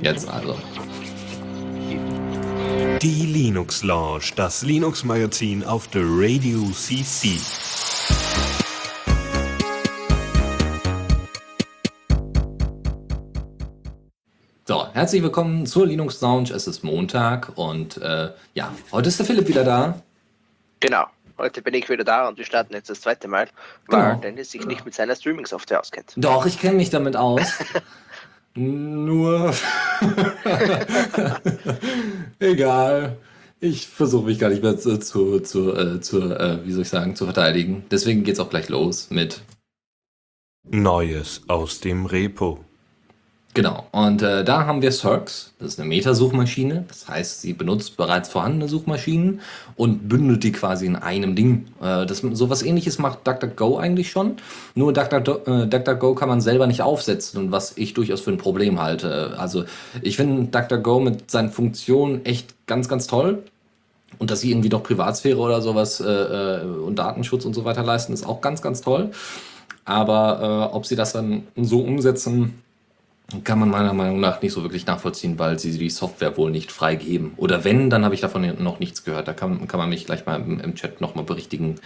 Jetzt also. Die Linux Lounge, das Linux Magazin auf der Radio CC. So, herzlich willkommen zur Linux Lounge. Es ist Montag und äh, ja, heute ist der Philipp wieder da. Genau, heute bin ich wieder da und wir starten jetzt das zweite Mal, weil Genau. Dennis sich nicht mit seiner Streaming-Software auskennt. Doch, ich kenne mich damit aus. Nur. Egal. Ich versuche mich gar nicht mehr zu, zu, zu, äh, zu äh, wie soll ich sagen, zu verteidigen. Deswegen geht's auch gleich los mit. Neues aus dem Repo. Genau. Und äh, da haben wir Cirx. Das ist eine Metasuchmaschine. Das heißt, sie benutzt bereits vorhandene Suchmaschinen und bündelt die quasi in einem Ding. Äh, das, sowas ähnliches macht DuckDuckGo eigentlich schon. Nur äh, DuckDuckGo kann man selber nicht aufsetzen und was ich durchaus für ein Problem halte. Also ich finde DuckDuckGo mit seinen Funktionen echt ganz, ganz toll. Und dass sie irgendwie doch Privatsphäre oder sowas äh, äh, und Datenschutz und so weiter leisten, ist auch ganz, ganz toll. Aber äh, ob sie das dann so umsetzen, kann man meiner Meinung nach nicht so wirklich nachvollziehen, weil sie die Software wohl nicht freigeben. Oder wenn, dann habe ich davon noch nichts gehört. Da kann, kann man mich gleich mal im, im Chat nochmal berichtigen,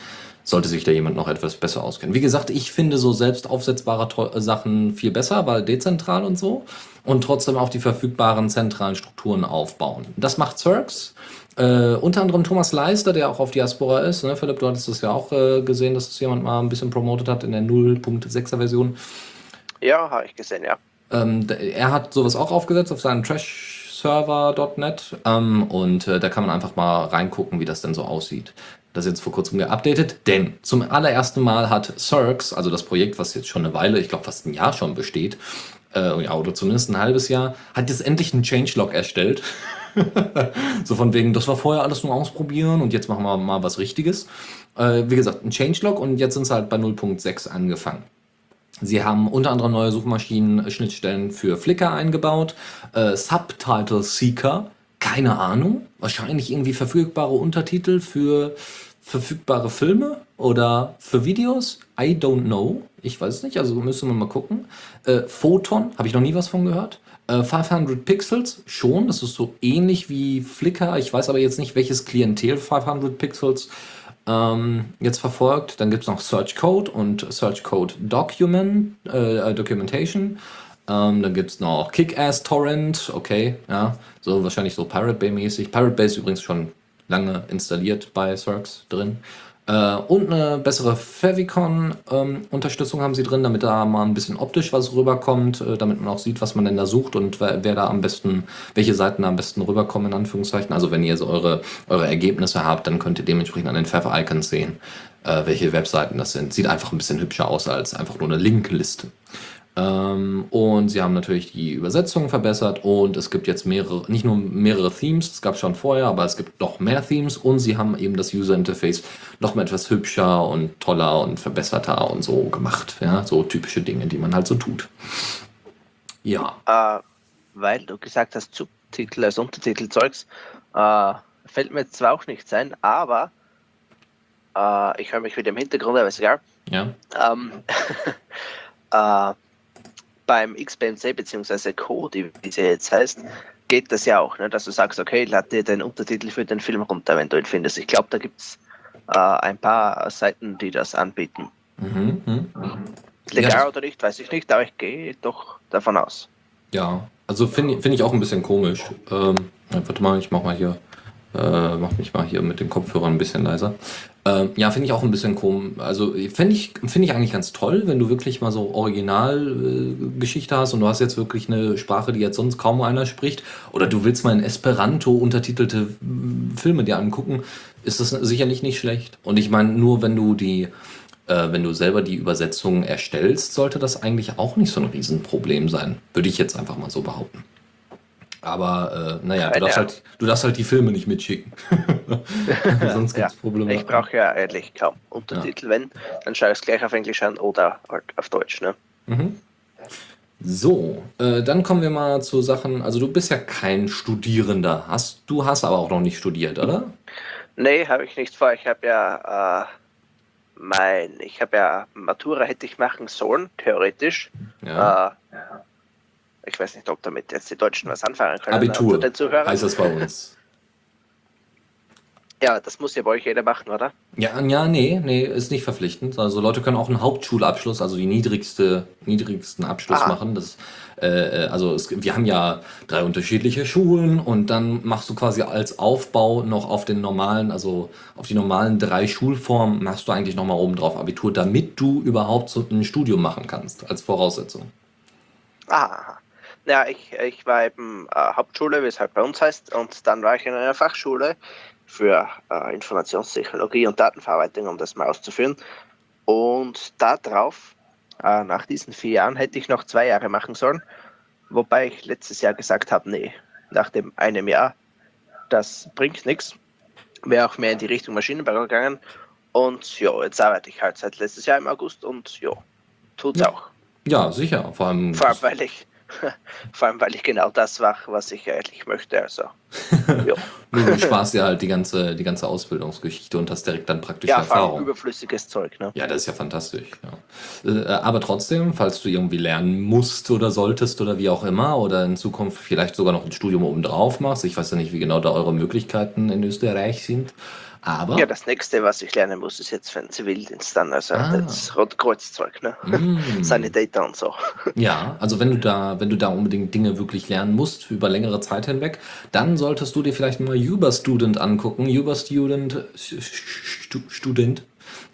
sollte sich da jemand noch etwas besser auskennen. Wie gesagt, ich finde so selbst aufsetzbare to- Sachen viel besser, weil dezentral und so. Und trotzdem auf die verfügbaren zentralen Strukturen aufbauen. Das macht Cirx. Äh, unter anderem Thomas Leister, der auch auf Diaspora ist. Ne? Philipp, du hattest das ja auch äh, gesehen, dass das jemand mal ein bisschen promotet hat in der 0.6er Version. Ja, habe ich gesehen, ja. Ähm, er hat sowas auch aufgesetzt auf seinen Trash-Server.net ähm, und äh, da kann man einfach mal reingucken, wie das denn so aussieht. Das ist jetzt vor kurzem geupdatet, denn zum allerersten Mal hat Cirx, also das Projekt, was jetzt schon eine Weile, ich glaube fast ein Jahr schon besteht, äh, ja, oder zumindest ein halbes Jahr, hat jetzt endlich einen Changelog erstellt. so von wegen, das war vorher alles nur ausprobieren und jetzt machen wir mal was Richtiges. Äh, wie gesagt, ein Changelog und jetzt sind sie halt bei 0.6 angefangen. Sie haben unter anderem neue Suchmaschinen-Schnittstellen für Flickr eingebaut, äh, Subtitle Seeker, keine Ahnung, wahrscheinlich irgendwie verfügbare Untertitel für verfügbare Filme oder für Videos, I don't know, ich weiß es nicht, also müssen wir mal gucken. Äh, Photon, habe ich noch nie was von gehört. Äh, 500 Pixels, schon, das ist so ähnlich wie Flickr, ich weiß aber jetzt nicht, welches Klientel 500 Pixels ähm, jetzt verfolgt. Dann gibt es noch Search Code und Search Code Document, äh, Documentation. Ähm, dann gibt es noch Kick-Ass Torrent, okay, ja, so wahrscheinlich so Pirate Bay mäßig. Pirate Bay ist übrigens schon lange installiert bei Cirx drin. Äh, und eine bessere Favicon-Unterstützung haben sie drin, damit da mal ein bisschen optisch was rüberkommt, äh, damit man auch sieht, was man denn da sucht und wer, wer da am besten, welche Seiten da am besten rüberkommen, in Anführungszeichen. Also wenn ihr so eure, eure Ergebnisse habt, dann könnt ihr dementsprechend an den Fav-Icons sehen, äh, welche Webseiten das sind. Sieht einfach ein bisschen hübscher aus als einfach nur eine Linkliste. Ähm, und sie haben natürlich die Übersetzung verbessert und es gibt jetzt mehrere, nicht nur mehrere Themes, es gab schon vorher, aber es gibt noch mehr Themes und sie haben eben das User Interface noch mal etwas hübscher und toller und verbesserter und so gemacht. Ja, so typische Dinge, die man halt so tut. Ja, Äh, weil du gesagt hast, Subtitel als Untertitel Zeugs, äh, fällt mir zwar auch nicht sein, aber äh, ich höre mich wieder im Hintergrund, aber ist egal. ja, Ähm, äh, beim XBMC bzw. Code, wie sie jetzt heißt, geht das ja auch, ne? dass du sagst, okay, lad dir den Untertitel für den Film runter, wenn du ihn findest. Ich glaube, da gibt es äh, ein paar Seiten, die das anbieten. mhm, mhm. Legal Ja. oder nicht, weiß ich nicht, aber ich gehe doch davon aus. ja. Also finde find ich auch ein bisschen komisch. Ähm, warte mal, ich mach mal hier, äh, mach mich mal hier mit den Kopfhörern ein bisschen leiser. Ähm, ja, finde ich auch ein bisschen komisch. Also finde ich, finde ich eigentlich ganz toll, wenn du wirklich mal so Originalgeschichte äh, hast und du hast jetzt wirklich eine Sprache, die jetzt sonst kaum einer spricht, oder du willst mal in Esperanto untertitelte mm, Filme dir angucken, ist das sicherlich nicht schlecht. Und ich meine, nur wenn du die, äh, wenn du selber die Übersetzung erstellst, sollte das eigentlich auch nicht so ein Riesenproblem sein. Würde ich jetzt einfach mal so behaupten. Aber äh, naja, du darfst, halt, du darfst halt die Filme nicht mitschicken. Sonst gibt es Probleme. Ich brauche ja eigentlich kaum Untertitel. Wenn, dann schaue ich es gleich auf Englisch an oder halt auf Deutsch. Ne? Mhm. So, äh, dann kommen wir mal zu Sachen. Also, du bist ja kein Studierender. Hast, du hast aber auch noch nicht studiert, oder? Nee, habe ich nicht vor. Ich habe ja äh, mein, ich habe ja Matura hätte ich machen sollen, theoretisch. Ja. Äh, Ich weiß nicht, ob damit jetzt die Deutschen was anfangen können. Abitur unter den Zuhörern. heißt das bei uns. Ja, das muss ja bei euch jeder machen, oder? Ja, ja, nee, nee, ist nicht verpflichtend. Also Leute können auch einen Hauptschulabschluss, also die niedrigste, niedrigsten Abschluss Aha. machen. Das, äh, äh, also es, wir haben ja drei unterschiedliche Schulen und dann machst du quasi als Aufbau noch auf den normalen, also auf die normalen drei Schulformen machst du eigentlich nochmal oben drauf Abitur, damit du überhaupt so ein Studium machen kannst, als Voraussetzung. Aha. Ja, ich, ich war eben äh, Hauptschule, wie es halt bei uns heißt, und dann war ich in einer Fachschule für äh, Informationstechnologie und Datenverarbeitung, um das mal auszuführen. Und darauf, äh, nach diesen vier Jahren, hätte ich noch zwei Jahre machen sollen, wobei ich letztes Jahr gesagt habe, nee, nach dem einem Jahr, das bringt nichts. Wäre auch mehr in die Richtung Maschinenbau gegangen. Und ja, jetzt arbeite ich halt seit letztes Jahr im August und ja, tut's Ja. auch. Ja, sicher. Vor allem. Vor allem, weil ich, vor allem, weil ich genau das mache, was ich eigentlich möchte. Also, ja, Du, du sparst dir halt die ganze, die ganze Ausbildungsgeschichte und hast direkt dann praktische ja Erfahrung. überflüssiges Zeug. Ne? Ja, das ist ja fantastisch. Ja. Äh, aber trotzdem, falls du irgendwie lernen musst oder solltest oder wie auch immer oder in Zukunft vielleicht sogar noch ein Studium obendrauf machst, ich weiß ja nicht, wie genau da eure Möglichkeiten in Österreich sind, aber Ja, das nächste, was ich lernen muss, ist jetzt für den Zivildienst dann. Also Ah. das Rotkreuzzeug, ne? Mm. Sanitäter und so. ja, also wenn du da, wenn du da unbedingt Dinge wirklich lernen musst über längere Zeit hinweg, dann solltest du dir vielleicht mal Uber Student angucken. Uber Student Stu, Student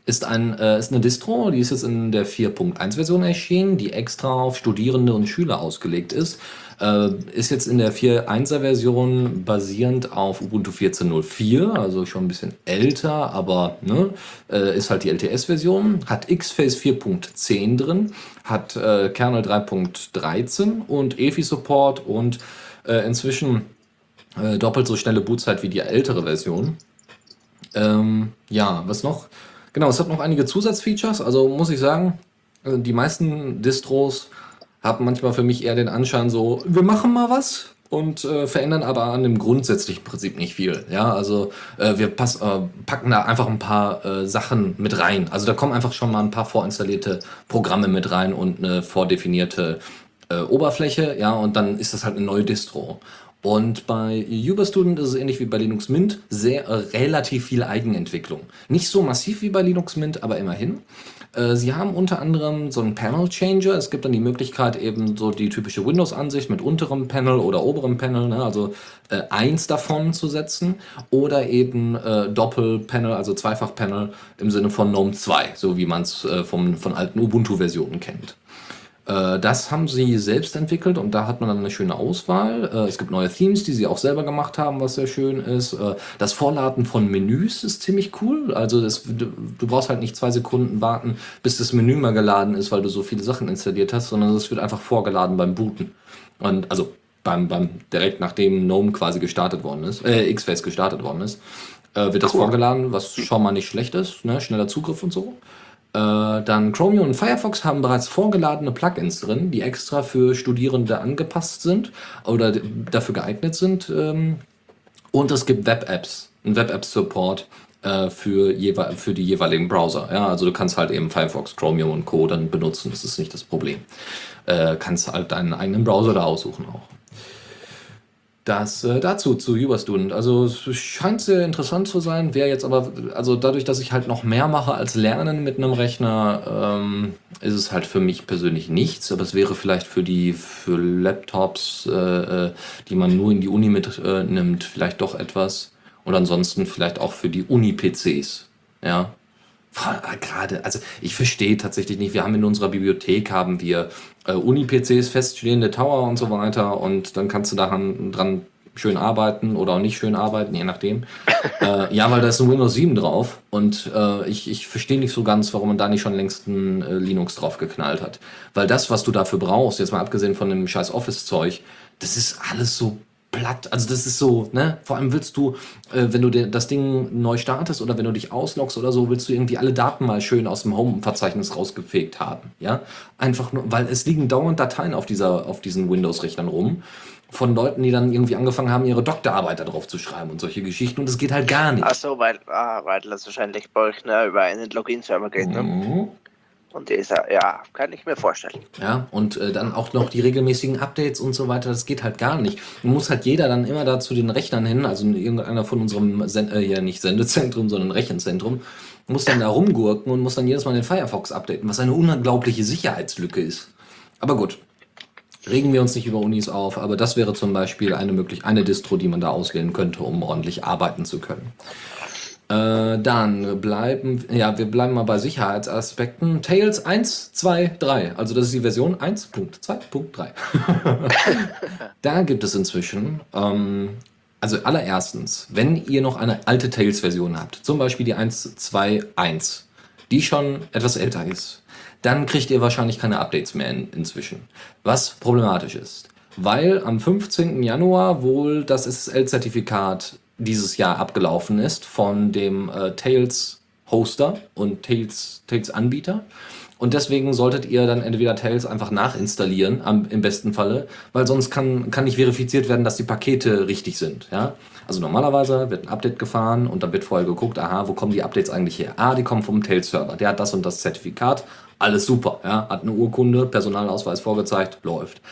ist ein äh, ist eine Distro, die ist jetzt in der 4.1 Version erschienen, die extra auf Studierende und Schüler ausgelegt ist. Äh, ist jetzt in der 4.1er Version basierend auf Ubuntu 14.04, also schon ein bisschen älter, aber ne, äh, ist halt die LTS-Version, hat Xphase 4.10 drin, hat äh, Kernel 3.13 und EFI-Support und äh, inzwischen äh, doppelt so schnelle Bootzeit wie die ältere Version. Ähm, ja, was noch? Genau, es hat noch einige Zusatzfeatures. Also muss ich sagen, äh, die meisten Distros haben manchmal für mich eher den Anschein so, wir machen mal was und äh, verändern aber an dem grundsätzlichen Prinzip nicht viel. Ja, also äh, wir pass, äh, packen da einfach ein paar äh, Sachen mit rein. Also da kommen einfach schon mal ein paar vorinstallierte Programme mit rein und eine vordefinierte äh, Oberfläche, ja, und dann ist das halt eine neue Distro. Und bei Uberstudent ist es ähnlich wie bei Linux Mint sehr äh, relativ viel Eigenentwicklung. Nicht so massiv wie bei Linux Mint, aber immerhin. Äh, Sie haben unter anderem so einen Panel Changer. Es gibt dann die Möglichkeit, eben so die typische Windows-Ansicht mit unterem Panel oder oberem Panel, ne, also äh, eins davon zu setzen. Oder eben äh, Doppel-Panel, also Zweifach-Panel im Sinne von GNOME 2, so wie man es äh, von alten Ubuntu-Versionen kennt. Äh, Das haben sie selbst entwickelt und da hat man dann eine schöne Auswahl. Äh, Es gibt neue Themes, die sie auch selber gemacht haben, was sehr schön ist. Äh, Das Vorladen von Menüs ist ziemlich cool. Also das, du, brauchst halt nicht zwei Sekunden warten, bis das Menü mal geladen ist, weil du so viele Sachen installiert hast, sondern es wird einfach vorgeladen beim Booten. Und also beim, beim direkt nachdem GNOME quasi gestartet worden ist, äh, Xphase gestartet worden ist, wird das Cool. vorgeladen, was schon mal nicht schlecht ist, ne? schneller Zugriff und so. Äh, dann Chromium und Firefox haben bereits vorgeladene Plugins drin, die extra für Studierende angepasst sind oder dafür geeignet sind. Ähm, und es gibt Web-Apps, einen Web-App-Support äh, für, für die jeweiligen Browser. Ja, also du kannst halt eben Firefox, Chromium und Co. dann benutzen, das ist nicht das Problem. Äh, kannst halt deinen eigenen Browser da aussuchen auch. Das äh, dazu zu Uberstudent. Also es scheint sehr interessant zu sein. Wäre jetzt aber, also dadurch, dass ich halt noch mehr mache als Lernen mit einem Rechner, ähm, ist es halt für mich persönlich nichts. Aber es wäre vielleicht für die für Laptops, äh, äh, die man nur in die Uni mitnimmt, äh, vielleicht doch etwas. Und ansonsten vielleicht auch für die Uni-PCs. Ja. Gerade, also ich verstehe tatsächlich nicht, wir haben in unserer Bibliothek haben wir äh, Uni-PCs, feststehende Tower und so weiter und dann kannst du daran dran schön arbeiten oder auch nicht schön arbeiten, je nachdem. äh, ja, weil da ist ein Windows 7 drauf und äh, ich, ich verstehe nicht so ganz, warum man da nicht schon längst ein äh, Linux drauf geknallt hat. Weil das, was du dafür brauchst, jetzt mal abgesehen von dem scheiß Office-Zeug, das ist alles so platt. Also das ist so, ne? Vor allem willst du, äh, wenn du dir das Ding neu startest oder wenn du dich ausloggst oder so, willst du irgendwie alle Daten mal schön aus dem Home-Verzeichnis rausgefegt haben, ja? Einfach nur, weil es liegen dauernd Dateien auf dieser, auf diesen Windows-Rechnern rum von Leuten, die dann irgendwie angefangen haben, ihre Doktorarbeit da drauf zu schreiben und solche Geschichten und das geht halt gar nicht. Ach so, weil, ah, weil das wahrscheinlich bei euch ne, über einen Login-Server geht. Ne? Mhm. Und dieser, ja, kann ich mir vorstellen. Ja, und äh, dann auch noch die regelmäßigen Updates und so weiter, das geht halt gar nicht. Man muss halt jeder dann immer da zu den Rechnern hin, also irgendeiner von unserem, Sen äh, ja nicht Sendezentrum, sondern Rechenzentrum, muss dann da rumgurken und muss dann jedes Mal den Firefox updaten, was eine unglaubliche Sicherheitslücke ist. Aber gut, regen wir uns nicht über Unis auf, aber das wäre zum Beispiel eine möglich eine Distro, die man da auswählen könnte, um ordentlich arbeiten zu können. Äh, dann bleiben, ja, wir bleiben mal bei Sicherheitsaspekten. Tails 1, 2, 3. Also das ist die Version 1.2.3. da gibt es inzwischen, ähm, also allererstens, wenn ihr noch eine alte Tails-Version habt, zum Beispiel die 1.2.1, die schon etwas älter ist, dann kriegt ihr wahrscheinlich keine Updates mehr in, inzwischen. Was problematisch ist. Weil am 15. Januar wohl das SSL-Zertifikat dieses Jahr abgelaufen ist von dem äh, Tails Hoster und Tails, Tails Anbieter. Und deswegen solltet ihr dann entweder Tails einfach nachinstallieren, am, im besten Falle, weil sonst kann, kann nicht verifiziert werden, dass die Pakete richtig sind. Ja? Also normalerweise wird ein Update gefahren und dann wird vorher geguckt, aha, wo kommen die Updates eigentlich her? Ah, die kommen vom Tails-Server, der hat das und das Zertifikat, alles super, ja? hat eine Urkunde, Personalausweis vorgezeigt, läuft.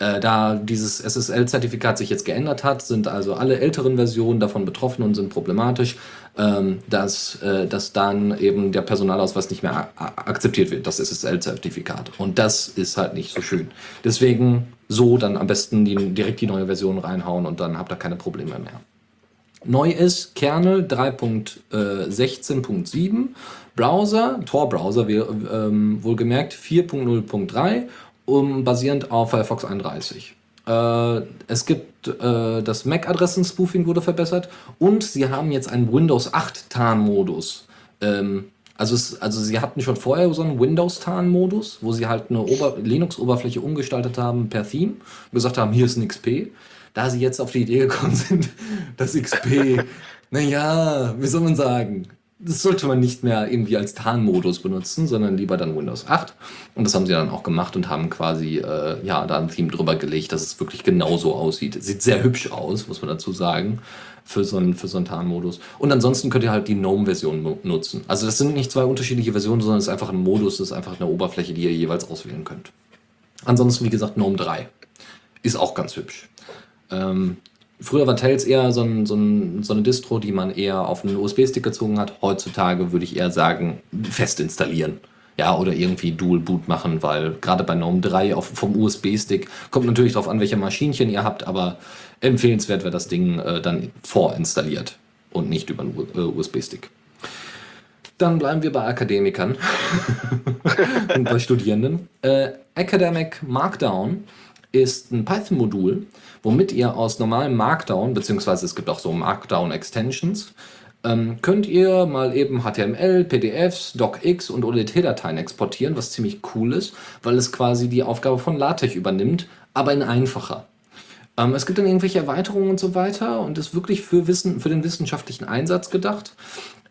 Äh, da dieses SSL-Zertifikat sich jetzt geändert hat, sind also alle älteren Versionen davon betroffen und sind problematisch, ähm, dass, äh, dass dann eben der Personalausweis nicht mehr akzeptiert wird, das SSL-Zertifikat. Und das ist halt nicht so schön. Deswegen so dann am besten die, direkt die neue Version reinhauen und dann habt ihr keine Probleme mehr. Neu ist Kernel 3.16.7, Browser, Tor-Browser ähm, wohlgemerkt 4.0.3 um, basierend auf Firefox 31. Äh, es gibt äh, das MAC-Adressen-Spoofing wurde verbessert und sie haben jetzt einen Windows 8 Tarnmodus. Ähm, also, es, also sie hatten schon vorher so einen Windows-Tarn-Modus, wo sie halt eine Linux-Oberfläche umgestaltet haben per Theme und gesagt haben, hier ist ein XP. Da sie jetzt auf die Idee gekommen sind, dass XP, naja, wie soll man sagen, das sollte man nicht mehr irgendwie als Tarnmodus benutzen, sondern lieber dann Windows 8. Und das haben sie dann auch gemacht und haben quasi äh, ja, da ein Theme drüber gelegt, dass es wirklich genauso aussieht. Es sieht sehr hübsch aus, muss man dazu sagen, für so einen, für so einen Tarnmodus. Und ansonsten könnt ihr halt die GNOME-Version nutzen. Also das sind nicht zwei unterschiedliche Versionen, sondern es ist einfach ein Modus, das ist einfach eine Oberfläche, die ihr jeweils auswählen könnt. Ansonsten, wie gesagt, GNOME 3. Ist auch ganz hübsch. Ähm, Früher war Tails eher so, ein, so, ein, so, eine Distro, die man eher auf einen USB-Stick gezogen hat. Heutzutage würde ich eher sagen, fest installieren. Ja, oder irgendwie Dual Boot machen, weil gerade bei GNOME 3 auf, vom USB-Stick kommt natürlich darauf an, welche Maschinchen ihr habt, aber empfehlenswert wäre das Ding äh, dann vorinstalliert und nicht über einen äh, USB-Stick. Dann bleiben wir bei Akademikern und bei Studierenden. Äh, Academic Markdown ist ein Python-Modul, womit ihr aus normalem Markdown, beziehungsweise es gibt auch so Markdown-Extensions, ähm, könnt ihr mal eben HTML, PDFs, DocX und ODT-Dateien exportieren, was ziemlich cool ist, weil es quasi die Aufgabe von LaTeX übernimmt, aber in einfacher. Ähm, es gibt dann irgendwelche Erweiterungen und so weiter und ist wirklich für, Wissen, für den wissenschaftlichen Einsatz gedacht.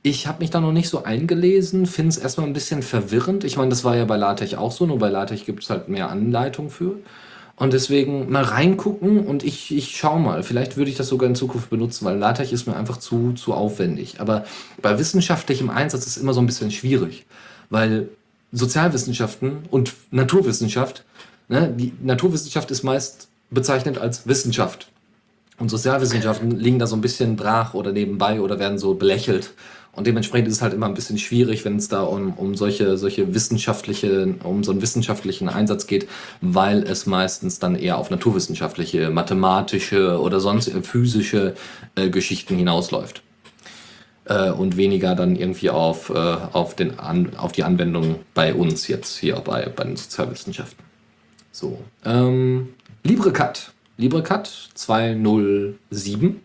Ich habe mich da noch nicht so eingelesen, finde es erstmal ein bisschen verwirrend. Ich meine, das war ja bei LaTeX auch so, nur bei LaTeX gibt es halt mehr Anleitung für. Und deswegen mal reingucken und ich, ich schau mal. Vielleicht würde ich das sogar in Zukunft benutzen, weil LaTeX ist mir einfach zu, zu aufwendig. Aber bei wissenschaftlichem Einsatz ist es immer so ein bisschen schwierig, weil Sozialwissenschaften und Naturwissenschaft, ne, die Naturwissenschaft ist meist bezeichnet als Wissenschaft. Und Sozialwissenschaften liegen da so ein bisschen brach oder nebenbei oder werden so belächelt. Und dementsprechend ist es halt immer ein bisschen schwierig, wenn es da um, um solche, solche wissenschaftliche, um so einen wissenschaftlichen Einsatz geht, weil es meistens dann eher auf naturwissenschaftliche, mathematische oder sonst physische äh, Geschichten hinausläuft. Äh, und weniger dann irgendwie auf, äh, auf, den An auf die Anwendung bei uns jetzt hier bei, bei den Sozialwissenschaften. So. Ähm, LibreCut. LibreCut 207.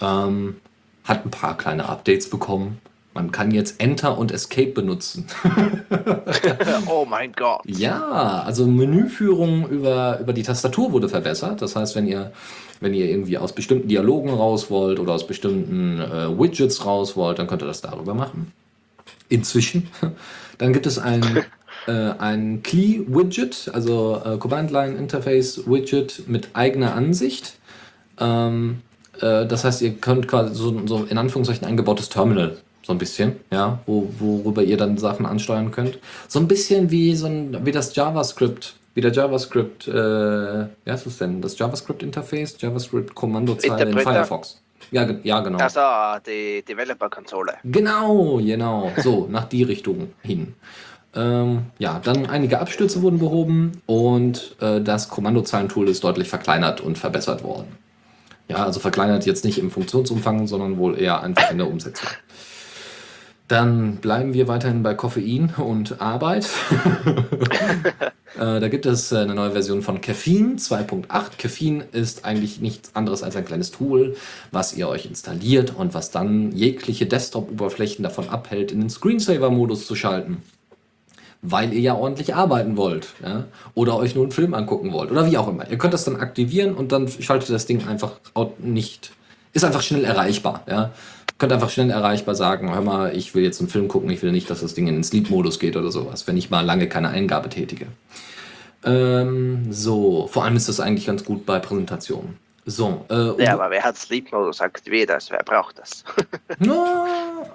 Ähm, hat ein paar kleine Updates bekommen. Man kann jetzt Enter und Escape benutzen. oh mein Gott. Ja, also Menüführung über, über die Tastatur wurde verbessert. Das heißt, wenn ihr, wenn ihr irgendwie aus bestimmten Dialogen raus wollt oder aus bestimmten äh, Widgets raus wollt, dann könnt ihr das darüber machen. Inzwischen. Dann gibt es ein, äh, ein Key-Widget, also äh, Command-Line-Interface-Widget mit eigener Ansicht. Ähm, äh, das heißt, ihr könnt quasi so, so in Anführungszeichen eingebautes Terminal so ein bisschen, ja, wo, worüber ihr dann Sachen ansteuern könnt. So ein bisschen wie so ein, wie das JavaScript, wie der JavaScript, äh, wie heißt es denn? Das JavaScript-Interface, JavaScript-Kommandozeile in. Firefox. Ja, ja, genau. Also die Developer-Konsole. Genau, genau. So, nach die Richtung hin. Ähm, ja, dann einige Abstürze wurden behoben und äh, das Kommandozeilentool ist deutlich verkleinert und verbessert worden. Ja, also verkleinert jetzt nicht im Funktionsumfang, sondern wohl eher einfach in der Umsetzung. Dann bleiben wir weiterhin bei Koffein und Arbeit. äh, da gibt es äh, eine neue Version von Caffeine 2.8. Caffeine ist eigentlich nichts anderes als ein kleines Tool, was ihr euch installiert und was dann jegliche Desktop-Oberflächen davon abhält, in den Screensaver-Modus zu schalten. Weil ihr ja ordentlich arbeiten wollt. Ja? Oder euch nur einen Film angucken wollt. Oder wie auch immer. Ihr könnt das dann aktivieren und dann schaltet das Ding einfach nicht. Ist einfach schnell erreichbar. Ja? Könnt einfach schnell erreichbar sagen, hör mal, ich will jetzt einen Film gucken, ich will nicht, dass das Ding in den Sleep-Modus geht oder sowas, wenn ich mal lange keine Eingabe tätige. Ähm, so, vor allem ist das eigentlich ganz gut bei Präsentationen. So, äh, Ja, aber wer hat Sleep-Modus aktiviert? Also wer braucht das? ja,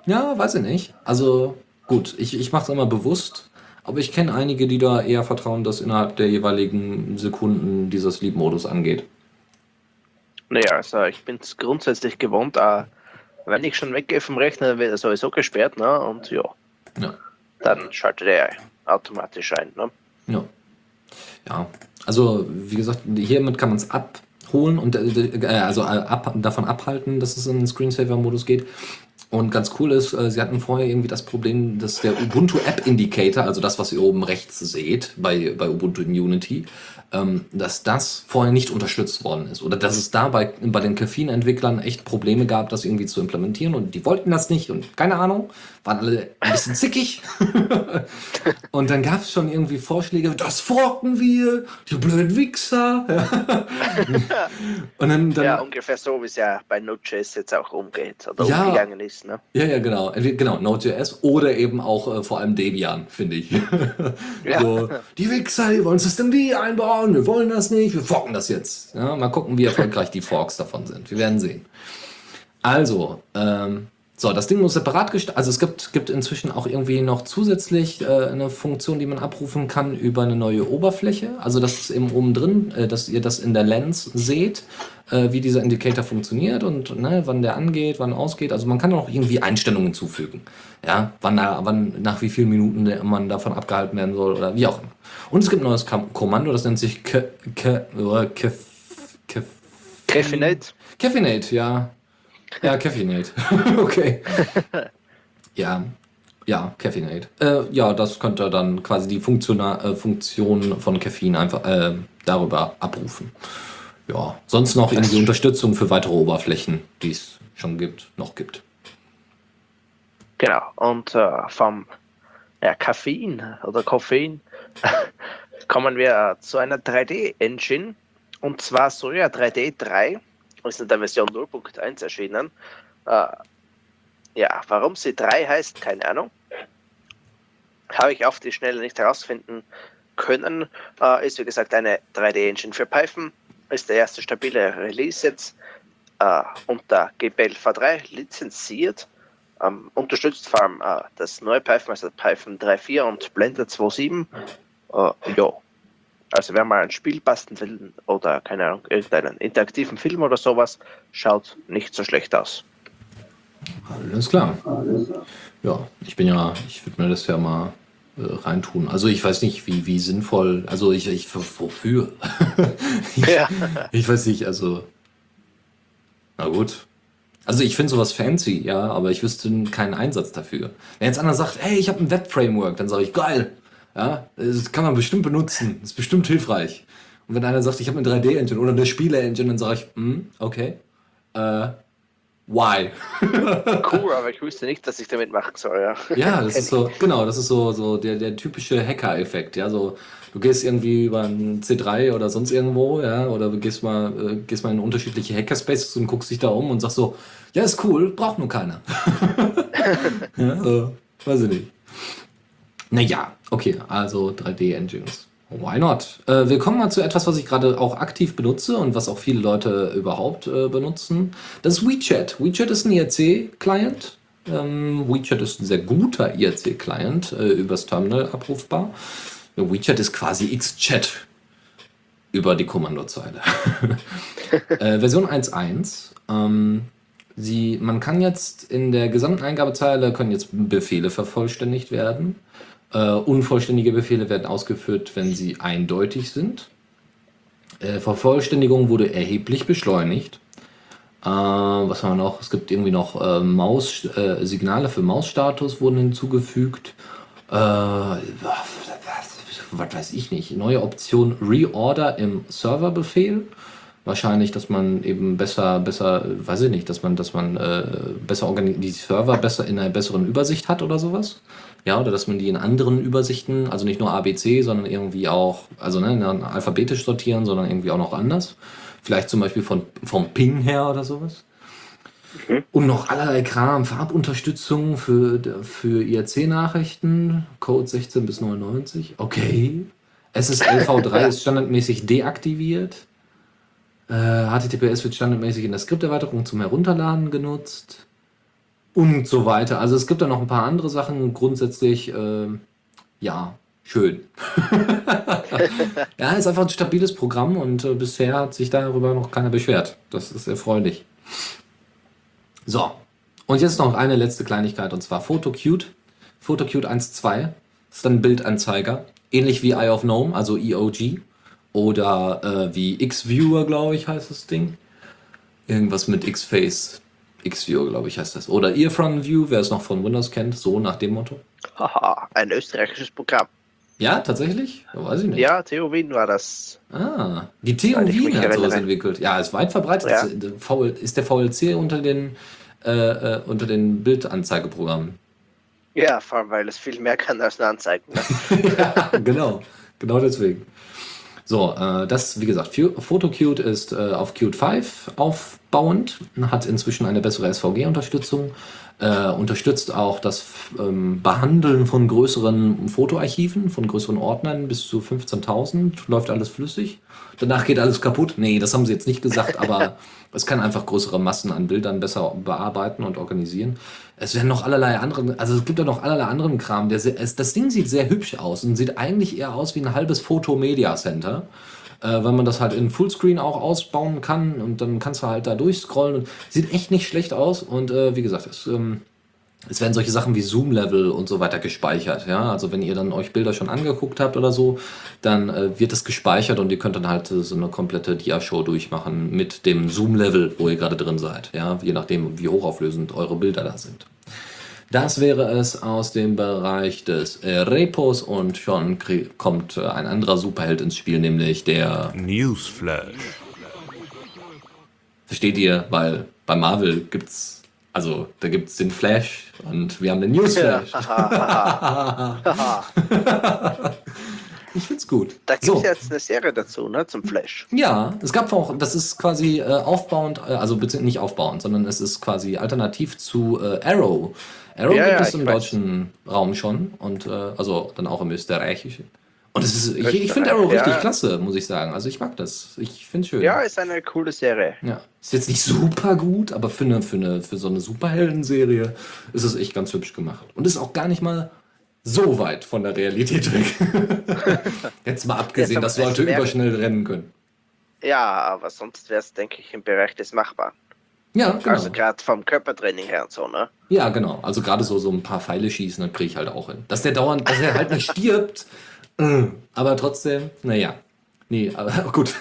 ja, weiß ich nicht. Also gut, ich, ich mache es immer bewusst, aber ich kenne einige, die da eher vertrauen, dass innerhalb der jeweiligen Sekunden dieser Sleep-Modus angeht. Naja, also ich bin es grundsätzlich gewohnt, äh, wenn ich schon weggehe vom Rechner, dann wird er sowieso gesperrt, ne? Und ja, Ja, dann schaltet er automatisch ein, ne? ja. Ja, also wie gesagt, hiermit kann man es abholen und äh, äh, also äh, ab, davon abhalten, dass es in den Screensaver-Modus geht. Und ganz cool ist, äh, sie hatten vorher irgendwie das Problem, dass der Ubuntu App Indicator, also das, was ihr oben rechts seht bei, bei Ubuntu in Unity, dass das vorher nicht unterstützt worden ist. Oder dass es da bei, bei den Caffeine-Entwicklern echt Probleme gab, das irgendwie zu implementieren und die wollten das nicht und keine Ahnung, waren alle ein bisschen zickig. und dann gab es schon irgendwie Vorschläge, das forken wir, die blöden Wichser. Ja. und dann, dann ja, ungefähr so, wie es ja bei Node.js jetzt auch umgeht oder Ja. umgegangen ist, ne? Ja, ja, genau. Entweder, genau, Node.js oder eben auch äh, vor allem Debian, finde ich. Ja. so, die Wichser, die wollen Systemd einbauen, wir wollen das nicht, wir forken das jetzt. Ja, mal gucken, wie erfolgreich die Forks davon sind. Wir werden sehen. Also, ähm, so, das Ding muss separat gestaltet. Also es gibt, gibt inzwischen auch irgendwie noch zusätzlich äh, eine Funktion, die man abrufen kann über eine neue Oberfläche. Also das ist eben oben drin, äh, dass ihr das in der Lens seht, äh, wie dieser Indicator funktioniert und ne, wann der angeht, wann ausgeht. Also man kann auch irgendwie Einstellungen zufügen. Ja, wann, wann nach wie vielen Minuten man davon abgehalten werden soll oder wie auch immer. Und es gibt ein neues Kommando, das nennt sich Ke Ke Kef Kef Caffeinate? Caffeinate, ja. Ja, Caffeinate. okay. Ja, ja, Caffeinate. Äh, ja, das könnte dann quasi die Funktiona äh, Funktion von Caffein einfach äh, darüber abrufen. Ja, sonst noch irgendwie Unterstützung für weitere Oberflächen, die es schon gibt, noch gibt. Genau. Und äh, vom ja, Koffein oder Koffein kommen wir zu einer 3D-Engine und zwar Soja 3D 3 ist in der Version 0.1 erschienen. Äh, ja, warum sie 3 heißt, keine Ahnung. Habe ich auf die Schnelle nicht herausfinden können. Äh, ist wie gesagt eine 3D-Engine für Python. Ist der erste stabile Release jetzt äh, unter GPL V3 lizenziert. Ähm, unterstützt vor allem äh, das neue Python, also Python 3.4 und Blender 2.7. Äh, ja. Also wer mal ein Spiel basteln will oder keine Ahnung, irgendeinen interaktiven Film oder sowas, schaut nicht so schlecht aus. Alles klar. Ja, ich bin ja, ich würde mir das ja mal äh, reintun. Also ich weiß nicht, wie, wie sinnvoll, also ich, ich wofür? ich, Ja. ich weiß nicht, also. Na gut. Also ich finde sowas fancy, ja, aber ich wüsste keinen Einsatz dafür. Wenn jetzt einer sagt, hey, ich habe ein Web-Framework, dann sage ich, geil. Ja, das kann man bestimmt benutzen. Das ist bestimmt hilfreich. Und wenn einer sagt, ich habe eine 3D-Engine oder eine Spiele-Engine, dann sage ich, hm, okay. Äh, why? Cool, aber ich wüsste nicht, was ich damit machen soll. Ja, Ja, das ist so, genau, das ist so, so der, der typische Hacker-Effekt, ja, so, du gehst irgendwie über ein C3 oder sonst irgendwo, ja, oder du gehst mal, äh, gehst mal in unterschiedliche Hackerspaces und guckst dich da um und sagst so, ja, ist cool, braucht nur keiner. ja, so, weiß ich nicht. Naja, okay, also 3D-Engines. Why not? Äh, wir kommen mal zu etwas, was ich gerade auch aktiv benutze und was auch viele Leute überhaupt äh, benutzen. Das ist WeChat. WeChat ist ein IRC-Client. Ähm, WeChat ist ein sehr guter IRC-Client, äh, übers Terminal abrufbar. WeChat ist quasi X-Chat über die Kommandozeile. äh, Version 1.1. Ähm, man kann jetzt in der gesamten Eingabezeile können jetzt Befehle vervollständigt werden. Äh, unvollständige Befehle werden ausgeführt, wenn sie eindeutig sind. Äh, Vervollständigung wurde erheblich beschleunigt. Äh, was haben wir noch? Es gibt irgendwie noch äh, Maus, äh, Signale für Mausstatus wurden hinzugefügt. Äh, was weiß ich nicht. Neue Option Reorder im Serverbefehl. Wahrscheinlich, dass man eben besser, besser, weiß ich nicht, dass man, dass man äh, besser die Server besser in einer besseren Übersicht hat oder sowas. Ja, oder dass man die in anderen Übersichten, also nicht nur ABC, sondern irgendwie auch, also ne, alphabetisch sortieren, sondern irgendwie auch noch anders. Vielleicht zum Beispiel von, vom Ping her oder sowas. Mhm. Und noch allerlei Kram, Farbunterstützung für, für IRC-Nachrichten, Code 16 bis 99. Okay. SSLV3 ist standardmäßig deaktiviert. Äh, HTTPS wird standardmäßig in der Skripterweiterung zum Herunterladen genutzt und so weiter. Also es gibt da noch ein paar andere Sachen. Grundsätzlich, äh, ja, schön. ja, ist einfach ein stabiles Programm und äh, bisher hat sich darüber noch keiner beschwert. Das ist erfreulich. So, und jetzt noch eine letzte Kleinigkeit und zwar PhotoCute. PhotoCute 1.2 ist dann ein Bildanzeiger, ähnlich wie Eye of Gnome, also EOG oder äh, wie X-Viewer, glaube ich, heißt das Ding. Irgendwas mit X-Face X-View, glaube ich, heißt das. Oder Earfront View, wer es noch von Windows kennt, so nach dem Motto. Haha, ein österreichisches Programm. Ja, tatsächlich? weiß ich nicht. Ja, Theo Wien war das. Ah, die Theo Wien hat sowas entwickelt. Ja, ist weit verbreitet. Ja. Ist der VLC unter den, äh, äh, unter den Bildanzeigeprogrammen? Ja, vor allem, weil es viel mehr kann als eine Anzeige. Ne? ja, genau. Genau deswegen. So, äh, das, wie gesagt, PhotoCute ist äh, auf Qt 5 aufbauend, hat inzwischen eine bessere SVG-Unterstützung, äh, unterstützt auch das ähm, Behandeln von größeren Fotoarchiven, von größeren Ordnern bis zu 15.000, läuft alles flüssig. Danach geht alles kaputt. Nee, das haben sie jetzt nicht gesagt, aber es kann einfach größere Massen an Bildern besser bearbeiten und organisieren. Es werden noch allerlei andere, also es gibt ja noch allerlei anderen Kram. Der, das Ding sieht sehr hübsch aus und sieht eigentlich eher aus wie ein halbes Foto-Media Center. Äh, weil man das halt in Fullscreen auch ausbauen kann und dann kannst du halt da durchscrollen. Und sieht echt nicht schlecht aus und äh, wie gesagt, es, ähm, es werden solche Sachen wie Zoom-Level und so weiter gespeichert. Ja? Also wenn ihr dann euch Bilder schon angeguckt habt oder so, dann äh, wird das gespeichert und ihr könnt dann halt so eine komplette Dia-Show durchmachen mit dem Zoom-Level, wo ihr gerade drin seid. Ja? Je nachdem, wie hochauflösend eure Bilder da sind. Das wäre es aus dem Bereich des äh, Repos und schon kommt äh, ein anderer Superheld ins Spiel, nämlich der Newsflash. Versteht ihr? Weil bei Marvel gibt's also, da gibt es den Flash und wir haben den Newsflash. ich find's gut. Da gibt es so. jetzt eine Serie dazu, ne, zum Flash. Ja, es gab auch, das ist quasi äh, aufbauend, äh, also nicht aufbauend, sondern es ist quasi alternativ zu äh, Arrow. Arrow ja, gibt ja, es im weiß. deutschen Raum schon und äh, also dann auch im österreichischen. Und es ist, ich, ich finde Arrow richtig klasse, muss ich sagen. Also ich mag das. Ich finde es schön. Ja, ist eine coole Serie. Ja. Ist jetzt nicht super gut, aber für, eine, für, eine, für so eine Superhelden-Serie ist es echt ganz hübsch gemacht. Und ist auch gar nicht mal so weit von der Realität weg. jetzt mal abgesehen, dass Leute überschnell rennen können. Ja, aber sonst wäre es, denke ich, im Bereich des Machbaren. Ja, genau. Also gerade vom Körpertraining her und so, ne? Ja, genau. Also gerade so, so ein paar Pfeile schießen, das kriege ich halt auch hin. Dass der dauernd, dass er halt nicht stirbt, aber trotzdem, naja. Nee, aber gut,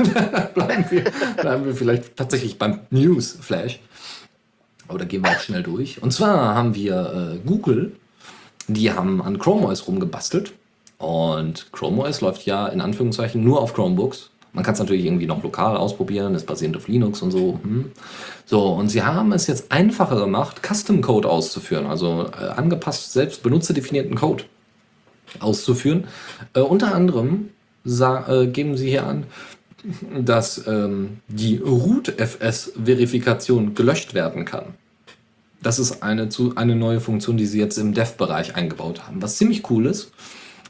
bleiben, wir, bleiben wir vielleicht tatsächlich beim Newsflash. Aber da gehen wir auch schnell durch. Und zwar haben wir äh, Google, die haben an Chrome OS rumgebastelt. Und Chrome OS läuft ja in Anführungszeichen nur auf Chromebooks. Man kann es natürlich irgendwie noch lokal ausprobieren, ist basierend auf Linux und so. Hm. So, und sie haben es jetzt einfacher gemacht, Custom Code auszuführen, also äh, angepasst selbst benutzerdefinierten Code auszuführen. Äh, unter anderem äh, geben sie hier an, dass ähm, die Root-FS-Verifikation gelöscht werden kann. Das ist eine, zu, eine neue Funktion, die sie jetzt im Dev-Bereich eingebaut haben, was ziemlich cool ist.